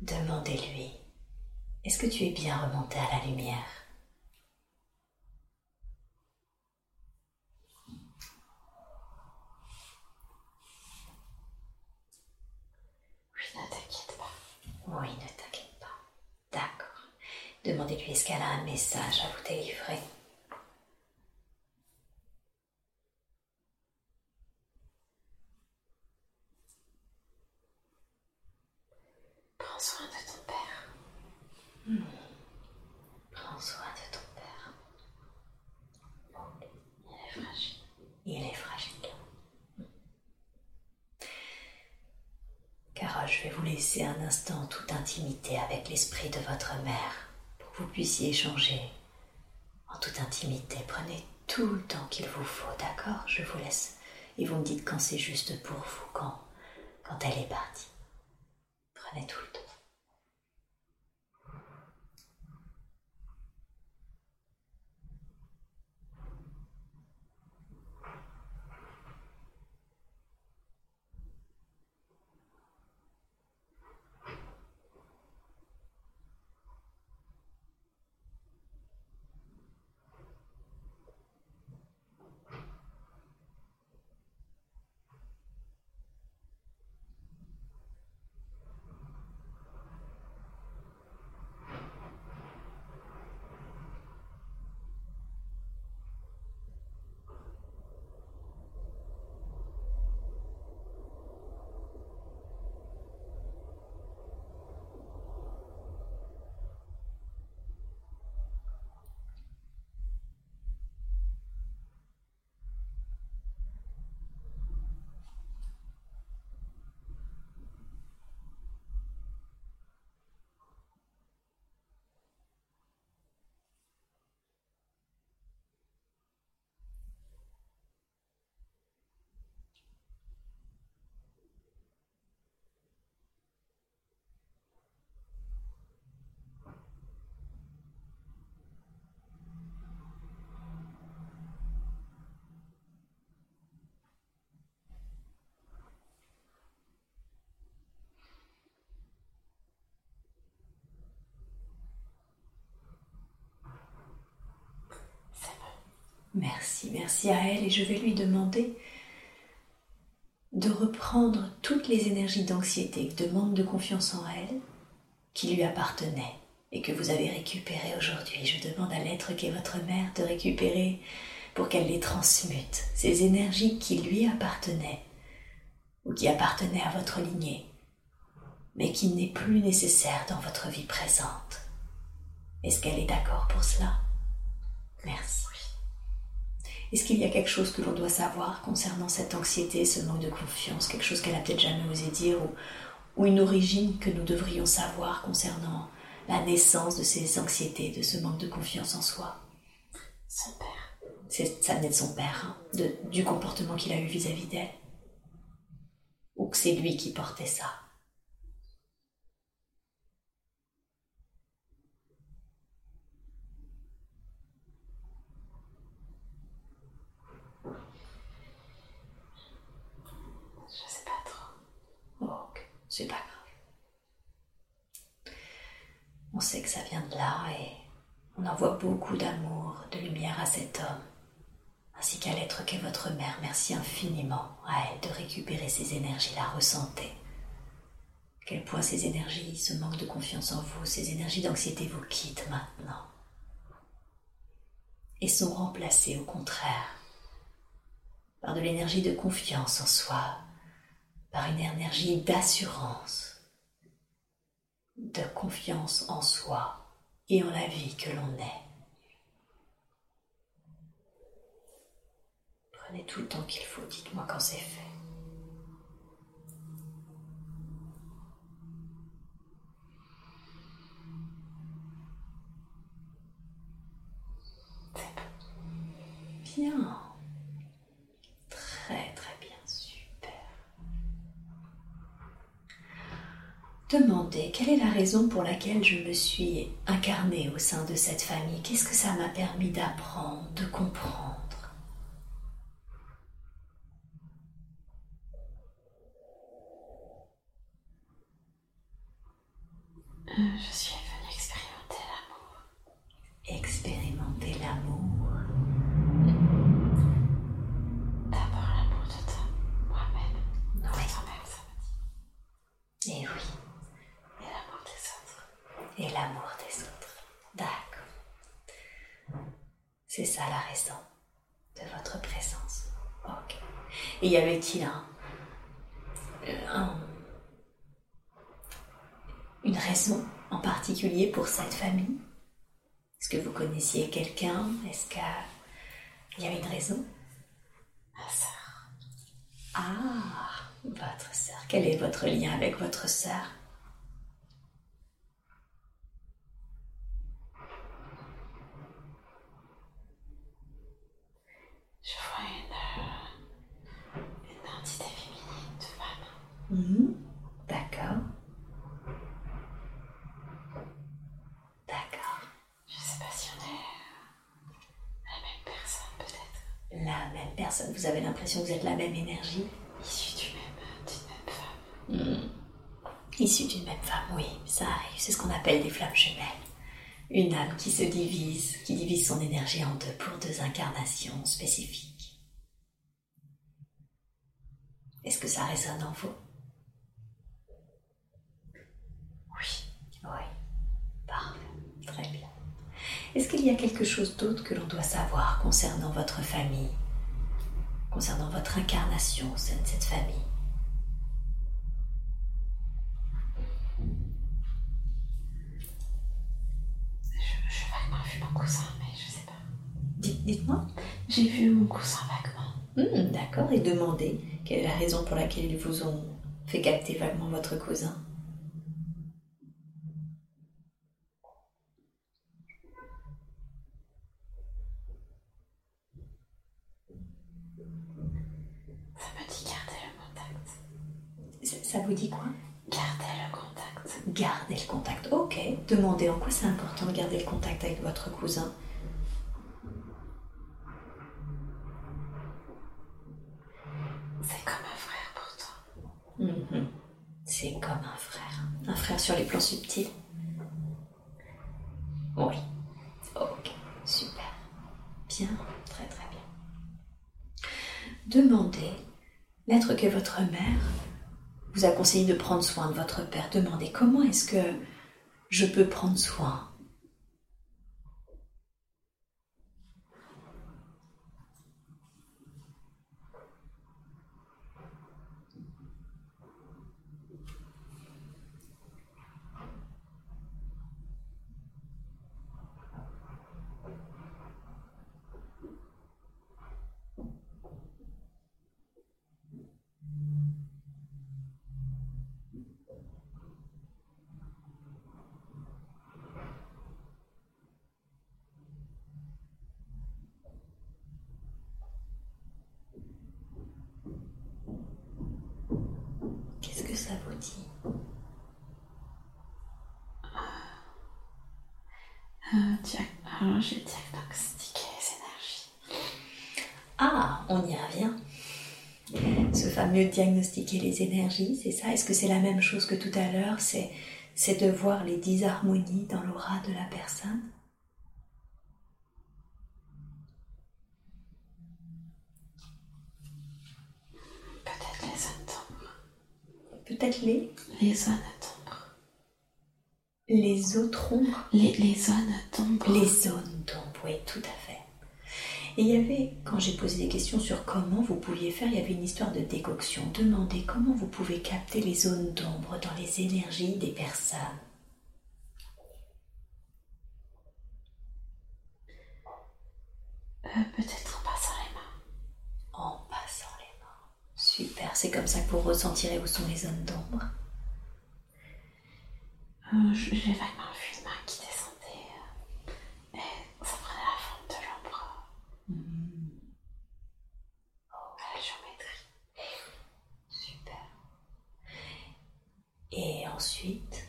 Demandez-lui, est-ce que tu es bien remonté à la lumière? Oui, ne t'inquiète pas. Oui, ne t'inquiète pas. D'accord. Demandez-lui est-ce qu'elle a un message à vous délivrer? Prends soin de je vais vous laisser un instant en toute intimité avec l'esprit de votre mère pour que vous puissiez échanger en toute intimité. Prenez tout le temps qu'il vous faut, d'accord? Je vous laisse. Et vous me dites quand c'est juste pour vous, quand, quand elle est partie. Prenez tout le temps. Merci, merci à elle et je vais lui demander de reprendre toutes les énergies d'anxiété, de manque de confiance en elle qui lui appartenaient et que vous avez récupérées aujourd'hui. Je demande à l'être qui est votre mère de récupérer pour qu'elle les transmute, ces énergies qui lui appartenaient ou qui appartenaient à votre lignée, mais qui n'est plus nécessaire dans votre vie présente. Est-ce qu'elle est d'accord pour cela? Merci. Est-ce qu'il y a quelque chose que l'on doit savoir concernant cette anxiété, ce manque de confiance, quelque chose qu'elle a peut-être jamais osé dire ou, une origine que nous devrions savoir concernant la naissance de ces anxiétés, de ce manque de confiance en soi? Son père. C'est, ça naît de son père, hein, de, du comportement qu'il a eu vis-à-vis d'elle. Ou que c'est lui qui portait ça c'est pas grave. On sait que ça vient de là et on envoie beaucoup d'amour, de lumière à cet homme, ainsi qu'à l'être qu'est votre mère. Merci infiniment à elle de récupérer ces énergies, la ressentez. Quel point ces énergies, ce manque de confiance en vous, ces énergies d'anxiété vous quittent maintenant et sont remplacées au contraire par de l'énergie de confiance en soi, par une énergie d'assurance, de confiance en soi et en la vie que l'on est. Prenez tout le temps qu'il faut, dites-moi quand c'est fait. Bien. Demandez quelle est la raison pour laquelle je me suis incarnée au sein de cette famille? Qu'est-ce que ça m'a permis d'apprendre, de comprendre euh, Je suis venue expérimenter l'amour. Expérimenter l'amour. D'abord l'amour de toi, moi-même. Oui. Toi-même, ça me dit. Et oui et l'amour des autres. D'accord. De votre présence. Ok. Et y avait-il un, une raison en particulier pour cette famille? Est-ce que vous connaissiez quelqu'un? Est-ce qu'il y avait une raison? Ma sœur. Ah Votre sœur. Quel est votre lien avec votre sœur Je vois une, euh, une entité féminine de femme. Mhm. D'accord. D'accord. Je sais pas si on est euh, la même personne peut-être. La même personne. Vous avez l'impression que vous êtes la même énergie Issue même, d'une même femme. Issue d'une même femme, oui, ça arrive. C'est ce qu'on appelle des flammes jumelles. Une âme qui se divise, qui divise son énergie en deux pour deux incarnations spécifiques. Est-ce que ça résonne en vous? Oui. Oui. Parfait. Très bien. Est-ce qu'il y a quelque chose d'autre que l'on doit savoir concernant votre famille? Concernant votre incarnation au sein de cette famille Je, je vaguement vu mon cousin, mais je sais pas. Dites- Dites-moi. J'ai vu mon cousin vaguement. Hmm, D'accord. Et demandez quelle est la raison pour laquelle ils vous ont fait capter vaguement votre cousin. Ça me dit garder le contact. Ça, ça vous dit quoi? Garder le contact. Gardez le contact. Ok. Demandez en quoi c'est important de garder le contact avec votre cousin. C'est comme un frère pour toi. Mhm. C'est comme un frère. Un frère sur les plans subtils. Oui. Ok. Super. Bien. Très très bien. Demandez, l'être que votre mère vous a conseillé de prendre soin de votre père. Demandez comment est-ce que je peux prendre soin Qu'est-ce que ça vous dit Euh, dia- Alors, j'ai diagnostiqué les énergies. Ah, on y revient. Diagnostiquer les énergies, c'est ça? Est-ce que c'est la même chose que tout à l'heure C'est c'est de voir les disharmonies dans l'aura de la personne? Peut-être les zones d'ombre. Peut-être les? Les zones d'ombre. les autres ombres Les, les zones d'ombre. Les zones d'ombre, oui, tout à fait. Et il y avait, quand j'ai posé des questions sur comment vous pouviez faire, il y avait une histoire de décoction. Demandez comment vous pouvez capter les zones d'ombre dans les énergies des personnes. Euh, Peut-être en passant les mains. En passant les mains. Super, c'est comme ça que vous ressentirez où sont les zones d'ombre. Euh, J'ai vaguement vu une main qui descendait. euh, et ça prenait la forme de l'ombre. À la géométrie. Super. Et ensuite,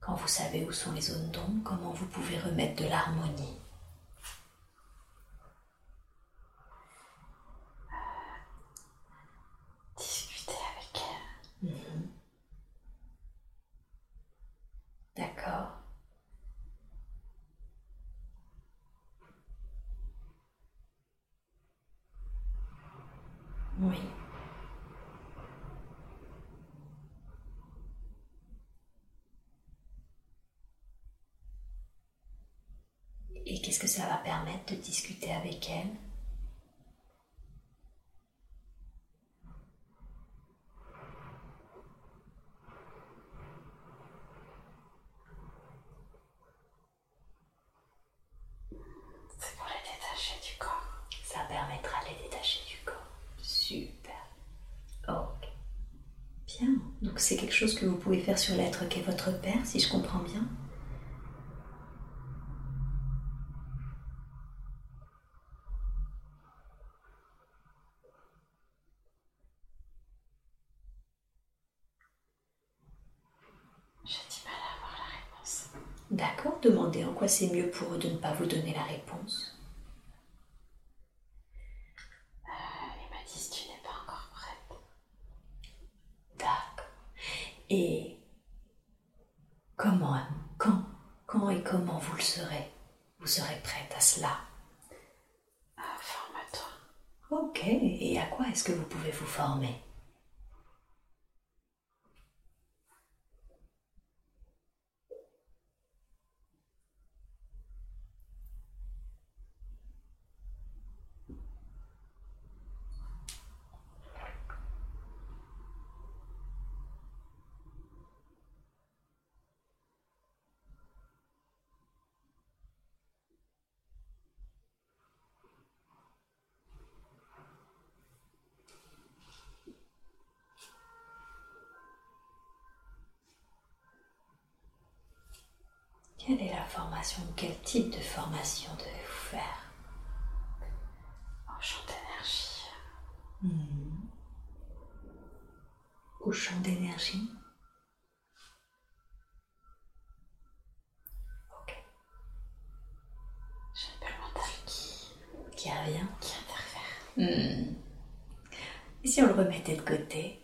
quand vous savez où sont les zones d'ombre, comment vous pouvez remettre de l'harmonie Discuter avec elle. D'accord. Oui. Et qu'est-ce que ça va permettre de discuter avec elle? C'est pour les détacher du corps. Ça permettra de les détacher du corps. Super. Ok. c'est quelque chose que vous pouvez faire sur l'être qu'est votre père, si je comprends bien? J'ai du mal à avoir la réponse. D'accord, c'est mieux pour eux de ne pas vous donner la réponse? Euh, il m'a dit tu n'es pas encore prête. D'accord. Et comment, quand, quand et comment vous le serez? Vous serez prête à cela? Euh, Forme-toi. Ok, et à quoi est-ce que vous pouvez vous former Quelle formation Quel type de formation devez-vous faire En champ d'énergie. Au champ d'énergie Ok. J'ai un peu le mental qui, Qui revient qui interfère. Hmm. Et si on le remettait de côté?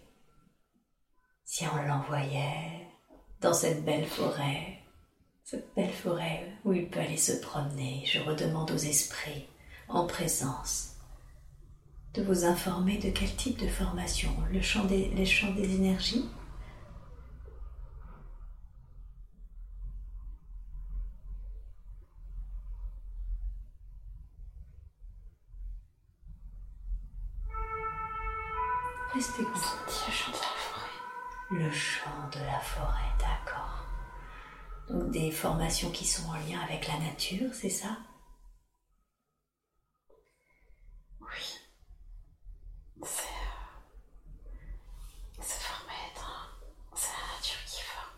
Si on l'envoyait dans cette belle forêt? Cette belle forêt où il peut aller se promener, je redemande aux esprits, en présence, de vous informer de quel type de formation le champ des, les champs des énergies? Restez concentrés. Le chant de la forêt. Le chant de la forêt, d'accord. Donc des formations qui sont en lien avec la nature, c'est ça? Oui. C'est. euh, C'est formé dans. C'est la nature qui forme.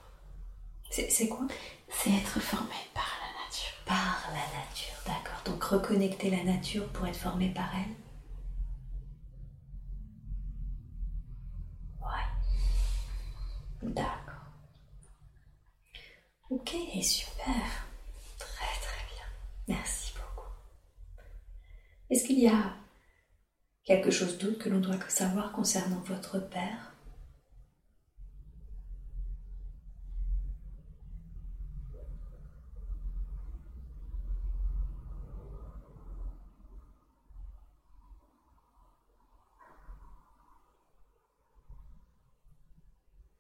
C'est c'est quoi? C'est être formé par la nature. Par la nature, d'accord. Donc reconnecter la nature pour être formé par elle? Ouais. D'accord. Ok, super. Très très bien. Merci beaucoup. Est-ce qu'il y a quelque chose d'autre que l'on doit savoir concernant votre père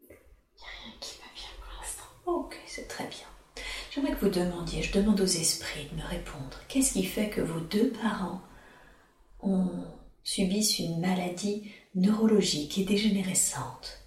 Il n'y a rien qui me vient pour l'instant. Ok, c'est très bien. J'aimerais que demandiez, je demande aux esprits de me répondre, qu'est-ce qui fait que vos deux parents ont, subissent une maladie neurologique et dégénérescente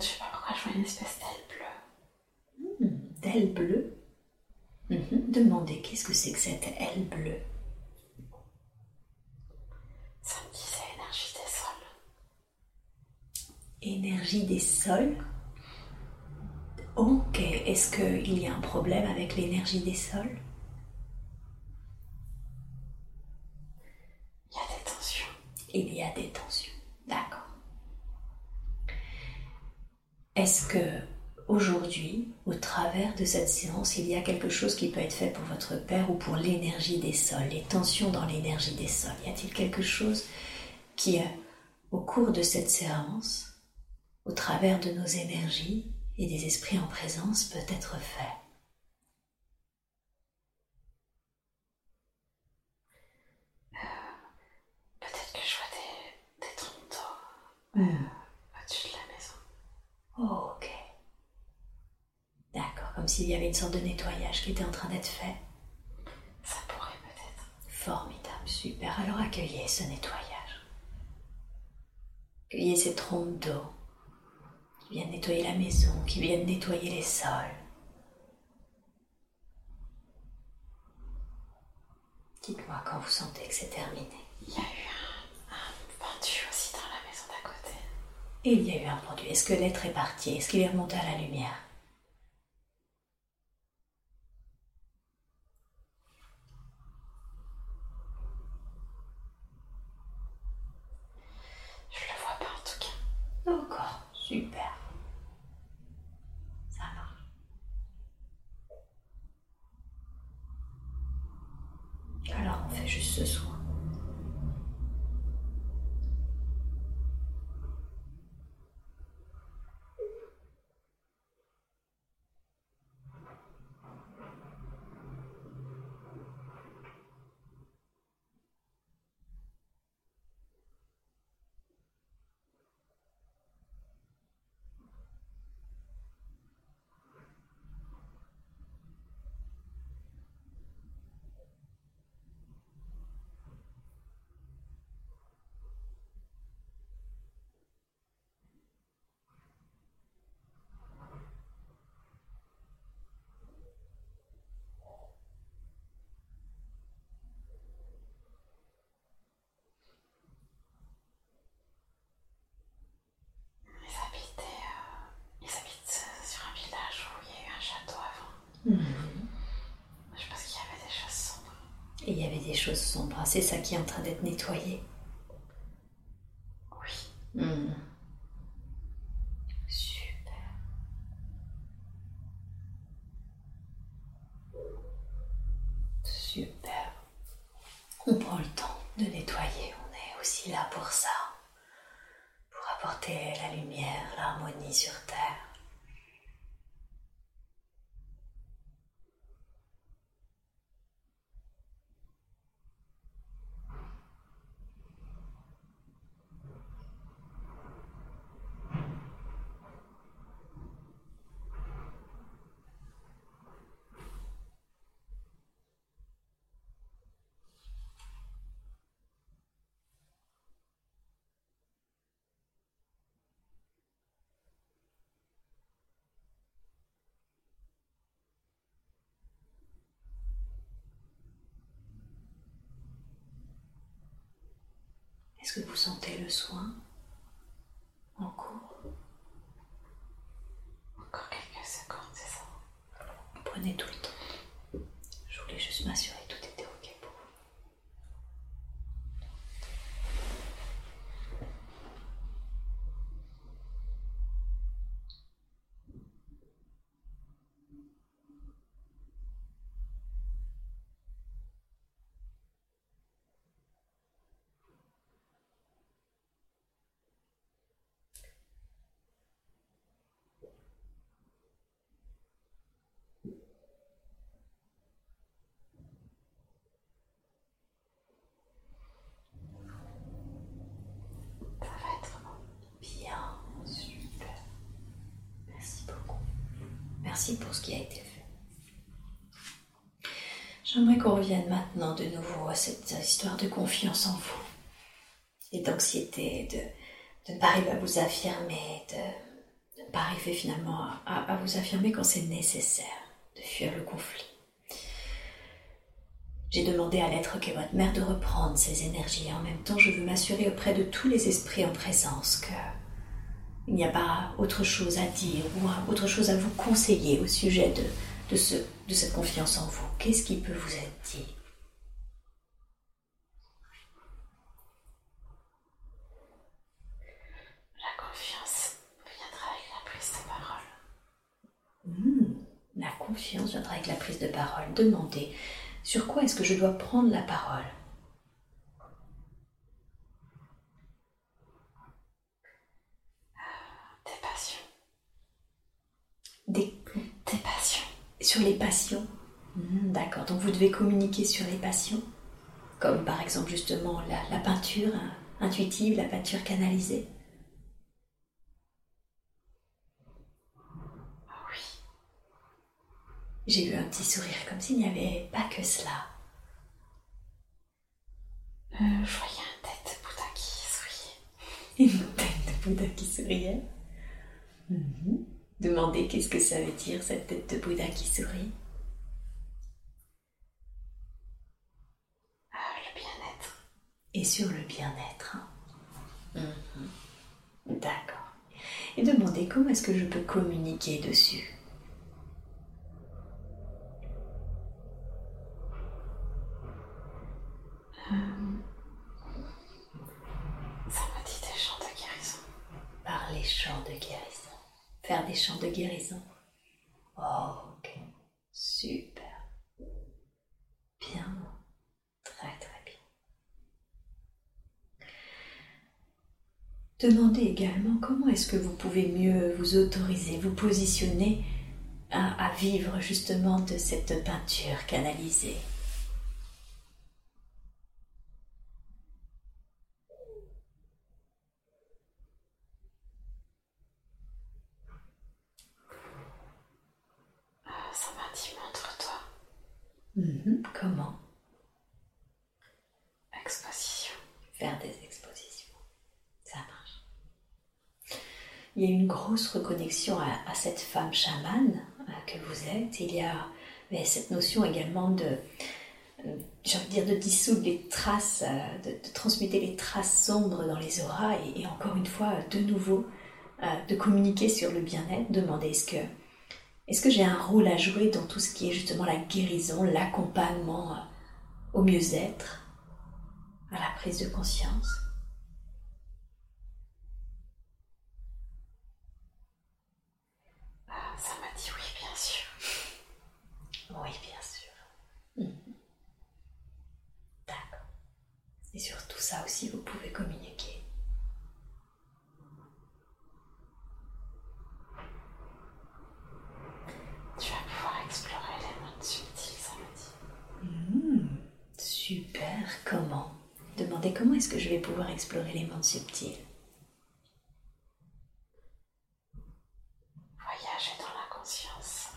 Je sais pas pourquoi je vois une espèce d'aile bleue. Hmm, D'aile bleue Mhm. Demandez, qu'est-ce que c'est que cette aile bleue? Ça me dit c'est l'énergie des sols. Énergie des sols? Ok, est-ce qu'il y a un problème avec l'énergie des sols? Il y a des tensions. il y a des tensions. D'accord. Est-ce que aujourd'hui, au travers de cette séance, il y a quelque chose qui peut être fait pour votre père ou pour l'énergie des sols, les tensions dans l'énergie des sols? Y a-t-il quelque chose qui, euh, au cours de cette séance, au travers de nos énergies et des esprits en présence, peut être fait? Peut-être que je vois des, des troncs d'eau Ok. D'accord, comme s'il y avait une sorte de nettoyage qui était en train d'être fait. Ça pourrait peut-être. Formidable, super. Alors accueillez ce nettoyage. Cueillez ces trompes d'eau qui viennent nettoyer la maison, qui viennent nettoyer les sols. Dites-moi quand vous sentez que c'est terminé. Il y a eu un, un pendu aussi dans la maison d'à côté. Et il y a eu un pendu. Est-ce que l'être est parti? Est-ce qu'il est remonté à la lumière? Je le vois pas en tout cas. D'accord, super. Ça marche. Alors on fait juste ce soin. Ils habitaient, euh, ils habitent euh, sur un village où il y a eu un château avant. Je pense qu'il y avait des choses sombres. Des choses sombres. C'est ça qui est en train d'être nettoyé. Oui. Hmm. Super. Super. On prend le temps de nettoyer. On est aussi là pour ça. Pour apporter la lumière, l'harmonie sur Terre. Est-ce que vous sentez le soin en cours? Encore quelques secondes, c'est ça. Prenez tout le temps. Je voulais juste m'assurer que tout était OK pour vous. Ça va être bon. Bien, super. Merci beaucoup. Pour ce qui a été fait. J'aimerais qu'on revienne maintenant de nouveau à cette histoire de confiance en vous et d'anxiété, de, de ne pas arriver à vous affirmer, de, ne pas arriver finalement à vous affirmer quand c'est nécessaire, de fuir le conflit. J'ai demandé à l'être qu'est votre mère de reprendre ses énergies et en même temps je veux m'assurer auprès de tous les esprits en présence que il n'y a pas autre chose à dire ou autre chose à vous conseiller au sujet de, de, ce, de cette confiance en vous. Qu'est-ce qui peut vous être dit? La confiance viendra avec la prise de parole. Hmm, La confiance viendra avec la prise de parole. Demandez sur quoi est-ce que je dois prendre la parole Des passions. Des- Des passions. Sur les Hmm, D'accord, donc vous devez communiquer sur les passions, comme par exemple justement la, peinture hein, intuitive, la peinture canalisée. Oui. J'ai vu un petit sourire comme s'il n'y avait pas que cela. Euh, je voyais un tête de Bouddha qui souriait. Une tête de Bouddha qui souriait. Mhm. Demandez qu'est-ce que ça veut dire cette tête de Bouddha qui sourit. Ah, le bien-être. Et sur le bien-être. hein. Mhm. D'accord. Et demandez comment est-ce que je peux communiquer dessus? Ça me dit des chants de guérison. par les chants de guérison. Faire des chants de guérison. Oh, ok. Super. Bien. Très, très bien. Demandez également comment est-ce que vous pouvez mieux vous autoriser, vous positionner à, vivre justement de cette peinture canalisée. Ah, ça m'a dit montre-toi. Mhm. Comment Exposition. faire des expositions. Ça marche. Il y a une grosse reconnexion à, cette femme chamane euh, que vous êtes. Il y a cette notion également de, euh, j'ai envie de dire, de dissoudre les traces, euh, de, de transmuter les traces sombres dans les auras et, et encore une fois, de nouveau, de communiquer sur le bien-être. Demander est-ce que, est-ce que j'ai un rôle à jouer dans tout ce qui est justement la guérison, l'accompagnement au mieux-être à la prise de conscience? Ah, ça m'a dit oui, bien sûr. Oui, bien sûr. Mhm. D'accord. Et sur tout ça aussi, vous pouvez communiquer. Tu vas pouvoir explorer les mondes subtils, ça me dit. Super. Comment Demandez comment est-ce que je vais mondes subtils. Voyager dans la conscience.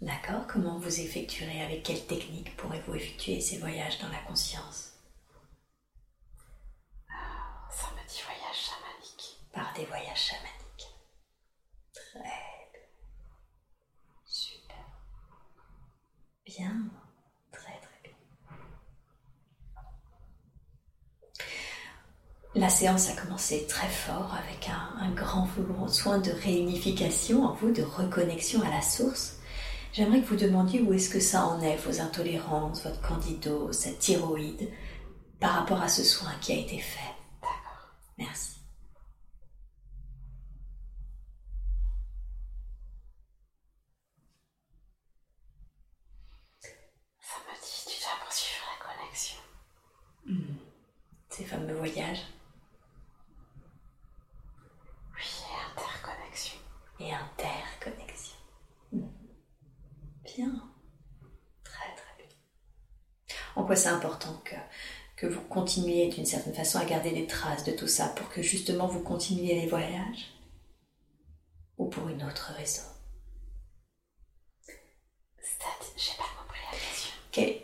D'accord Comment vous effectuerez Avec quelle technique pourrez-vous effectuer ces voyages dans la conscience Ça me dit voyage chamanique. Par des voyages chamaniques. Très bien. Super. Bien. Très très bien. La séance a commencé très fort avec un, un grand, grand soin de réunification en vous, de reconnexion à la source. J'aimerais que vous demandiez où est-ce que ça en est, vos intolérances, votre candidose, cette thyroïde, par rapport à ce soin qui a été fait. D'accord. Merci. Ça me dit tu dois poursuivre la connexion. Ces fameux voyages Oui, et interconnexion. et interconnexion. Mhm. Bien. Très très bien. En quoi c'est important que, que vous continuiez d'une certaine façon à garder des traces de tout ça pour que justement vous continuiez les voyages Ou pour une autre raison C'est-à-dire, j'ai pas compris la question. Que-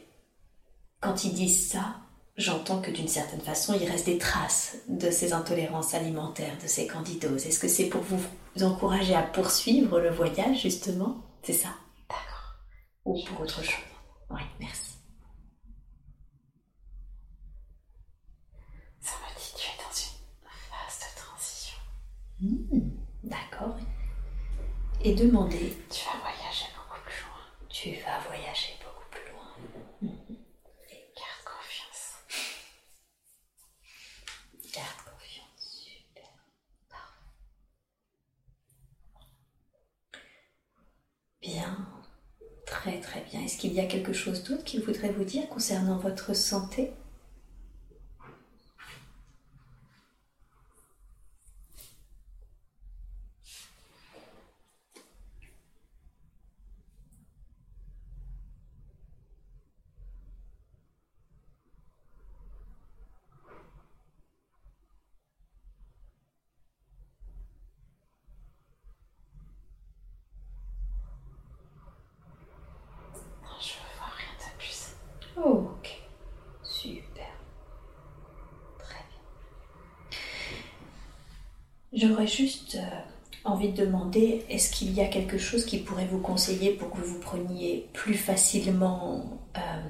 Quand ils disent ça, j'entends que d'une certaine façon, il reste des traces de ces intolérances alimentaires, de ces candidoses. Est-ce que c'est pour vous encourager à poursuivre le voyage, justement? C'est ça? D'accord. Ou pour autre chose? Oui, merci. Ça me dit tu es dans une phase de transition. Hmm, D'accord. Et demandez, Tu vas voyager beaucoup plus loin. tu vas voyager beaucoup plus loin. Garde confiance. Garde confiance, super. Parfait. Bien, très très bien. Est-ce qu'il y a quelque chose d'autre qu'il voudrait vous dire concernant votre santé Non, je veux voir rien de plus. Ok, super. J'aurais juste euh, envie de demander, est-ce qu'il y a quelque chose qui pourrait vous conseiller pour que vous preniez plus facilement, euh,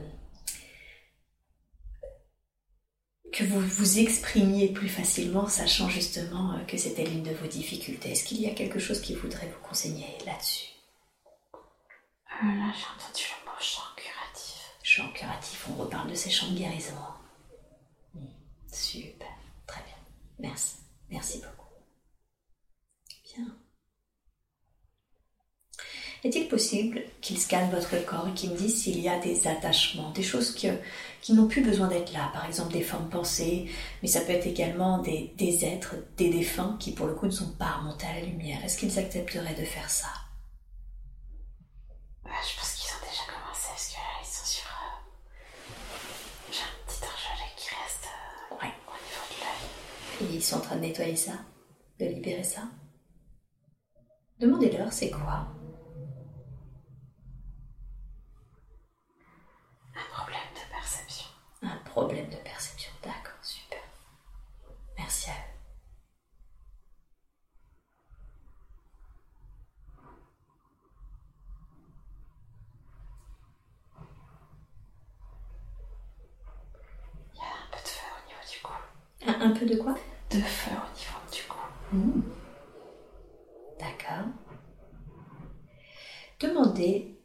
que vous vous exprimiez plus facilement, sachant justement euh, que c'était l'une de vos difficultés? Est-ce qu'il y a quelque chose qui voudrait vous conseiller là-dessus? Là, j'ai entendu le mot chant curatif. Chant curatif, on reparle de ces chants de guérison. Hmm, super, très bien. Merci, merci beaucoup. Bien. Est-il possible qu'il scanne votre corps et qu'il me dise s'il y a des attachements, des choses qui, qui n'ont plus besoin d'être là, par exemple des formes pensées, mais ça peut être également des, des êtres, des défunts qui pour le coup ne sont pas remontés à la lumière. Est-ce qu'ils accepteraient de faire ça? Ouais, Je pense qu'ils ont déjà commencé parce que là, ils sont sur. euh, J'ai un petit orgelet qui reste euh, Ouais. au niveau de l'œil. Et ils sont en train de nettoyer ça, de libérer ça? Demandez-leur c'est quoi? Un problème de perception. Un problème de perception. D'accord, super. Merci à eux. Il y a un peu de feu au niveau du cou. Un, un peu de quoi? De feu au niveau du cou. D'accord. Demandez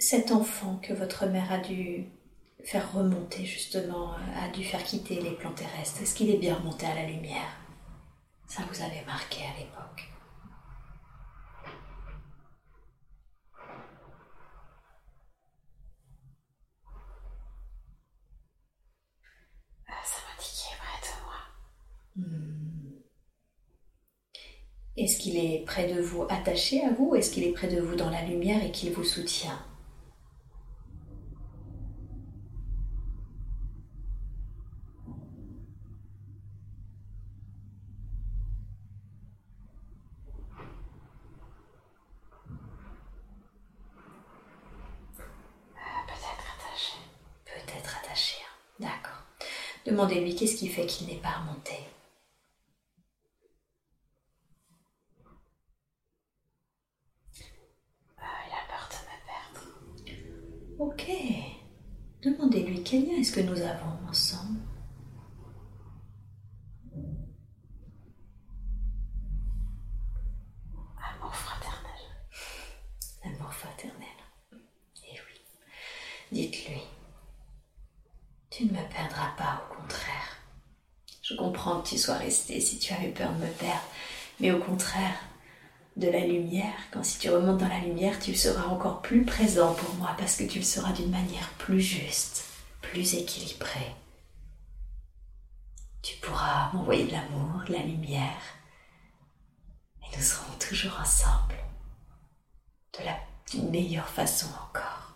cet enfant que votre mère a dû faire remonter justement, euh, a dû faire quitter les plans terrestres. Est-ce qu'il est bien remonté à la lumière? Ça vous avait marqué à l'époque? Euh, ça m'a dit qu'il est près de moi. Est-ce qu'il est près de vous, attaché à vous, ou est-ce qu'il est près de vous dans la lumière et qu'il vous soutient Euh, Peut-être attaché. Peut-être attaché. hein. D'accord. Demandez-lui qu'est-ce qui fait qu'il n'est pas remonté? Euh, il a peur de me perdre. Ok. Demandez-lui quel lien est-ce que nous avons ensemble. Amour fraternel. L'amour fraternel. Et oui. Dites-lui. Tu ne me perdras pas, au contraire. Je comprends que tu sois resté si tu avais peur de me perdre, mais au contraire, de la lumière, quand si tu remontes dans la lumière, tu seras encore plus présent pour moi parce que tu le seras d'une manière plus juste, plus équilibrée. Tu pourras m'envoyer de l'amour, de la lumière, et nous serons toujours ensemble de la d'une meilleure façon encore.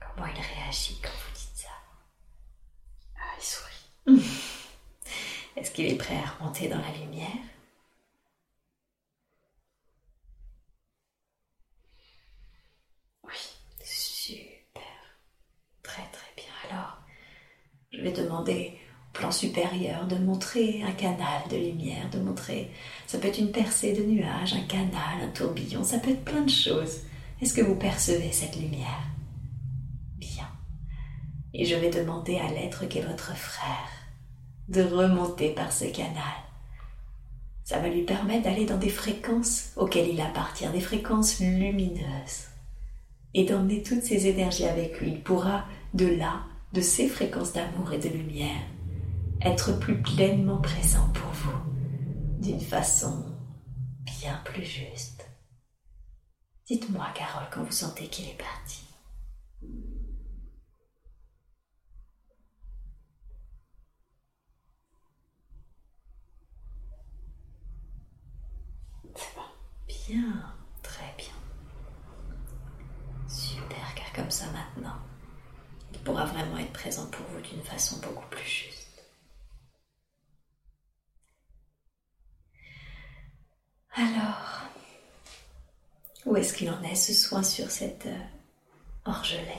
Comment il réagit quand Est-ce qu'il est prêt à remonter dans la lumière? Oui. Super. Très très bien. Alors, je vais demander au plan supérieur de montrer un canal de lumière, de montrer, ça peut être une percée de nuages, un canal, un tourbillon, ça peut être plein de choses. Est-ce que vous percevez cette lumière? Et je vais demander à l'être qu'est votre frère de remonter par ce canal. Ça va lui permettre d'aller dans des fréquences auxquelles il appartient, des fréquences lumineuses et d'emmener toutes ces énergies avec lui. Il pourra, de là, de ces fréquences d'amour et de lumière, être plus pleinement présent pour vous, d'une façon bien plus juste. Dites-moi, Carole, quand vous sentez qu'il est parti. Bien, très bien. Super, car comme ça maintenant, il pourra vraiment être présent pour vous d'une façon beaucoup plus juste. Alors, où est-ce qu'il en est ce soin sur cette euh, orgelet?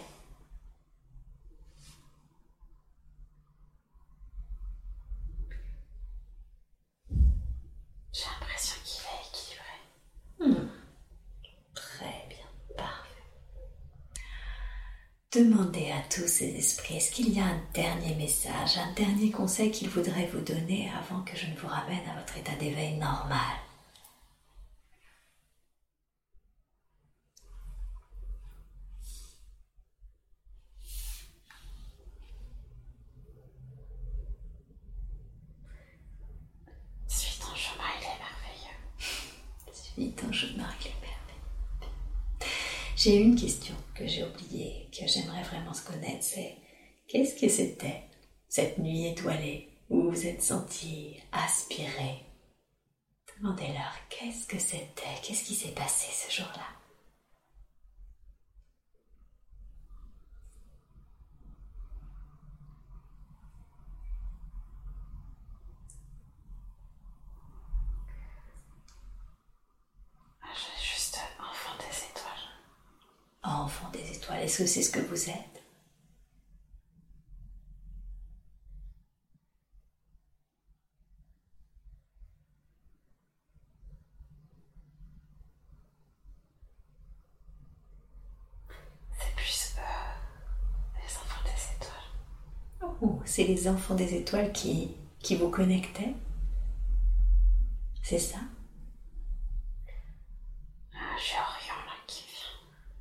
Demandez à tous ces esprits, est-ce qu'il y a un dernier message, un dernier conseil qu'ils voudraient vous donner avant que je ne vous ramène à votre état d'éveil normal? Suis ton chemin, il est merveilleux. Suis ton chemin, il est merveilleux. J'ai une question que j'ai oubliée, que j'aimerais vraiment se connaître, c'est qu'est-ce que c'était cette nuit étoilée où vous vous êtes senti aspiré Demandez-leur qu'est-ce que c'était, qu'est-ce qui s'est passé ce jour-là? Ah, Je suis juste enfant des étoiles. Enfant des étoiles, est-ce que c'est ce que vous êtes C'est plus euh, les enfants des étoiles. Oh, c'est les enfants des étoiles qui, qui vous connectaient C'est ça? Ah, J'ai Orion là qui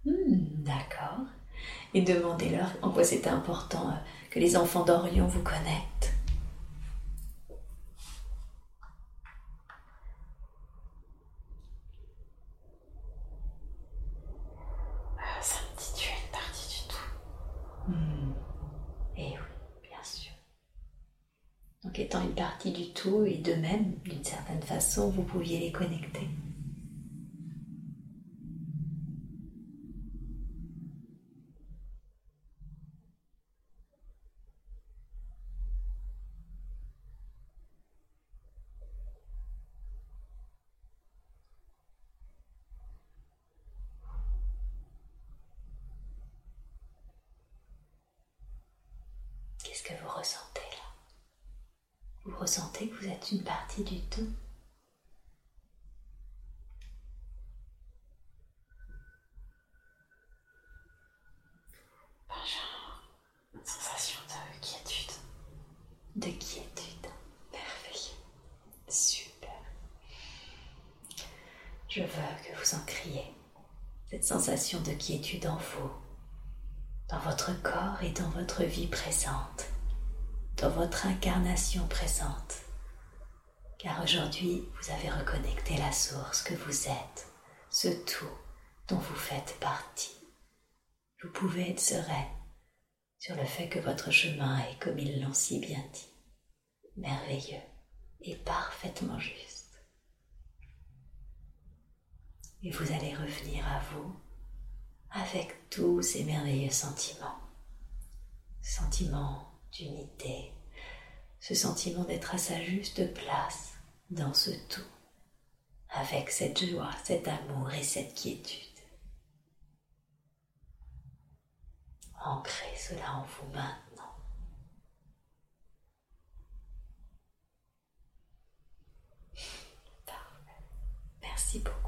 vient. Hmm, D'accord. Et demandez-leur en quoi c'était important euh, que les enfants d'Orion vous connectent. Euh, ça me dit tu es une partie du tout. Eh oui, bien sûr. Donc étant une partie du tout et de même, d'une certaine façon, vous pouviez les connecter. Qu'est-ce que vous ressentez là Vous ressentez que vous êtes une partie du tout Ben, j'ai une sensation de quiétude. de quiétude. Merveilleux. Super. Je veux que vous en criez. Cette sensation de quiétude en vous, dans votre corps et dans votre vie présente, dans votre incarnation présente. Car aujourd'hui, vous avez reconnecté la source que vous êtes, ce tout dont vous faites partie. Vous pouvez être sereine sur le fait que votre chemin est, comme ils l'ont si bien dit, merveilleux et parfaitement juste. Et vous allez revenir à vous avec tous ces merveilleux sentiments. Sentiment d'unité, ce sentiment d'être à sa juste place dans ce tout, avec cette joie, cet amour et cette quiétude. Ancrez cela en vous maintenant. Parfait. Merci beaucoup.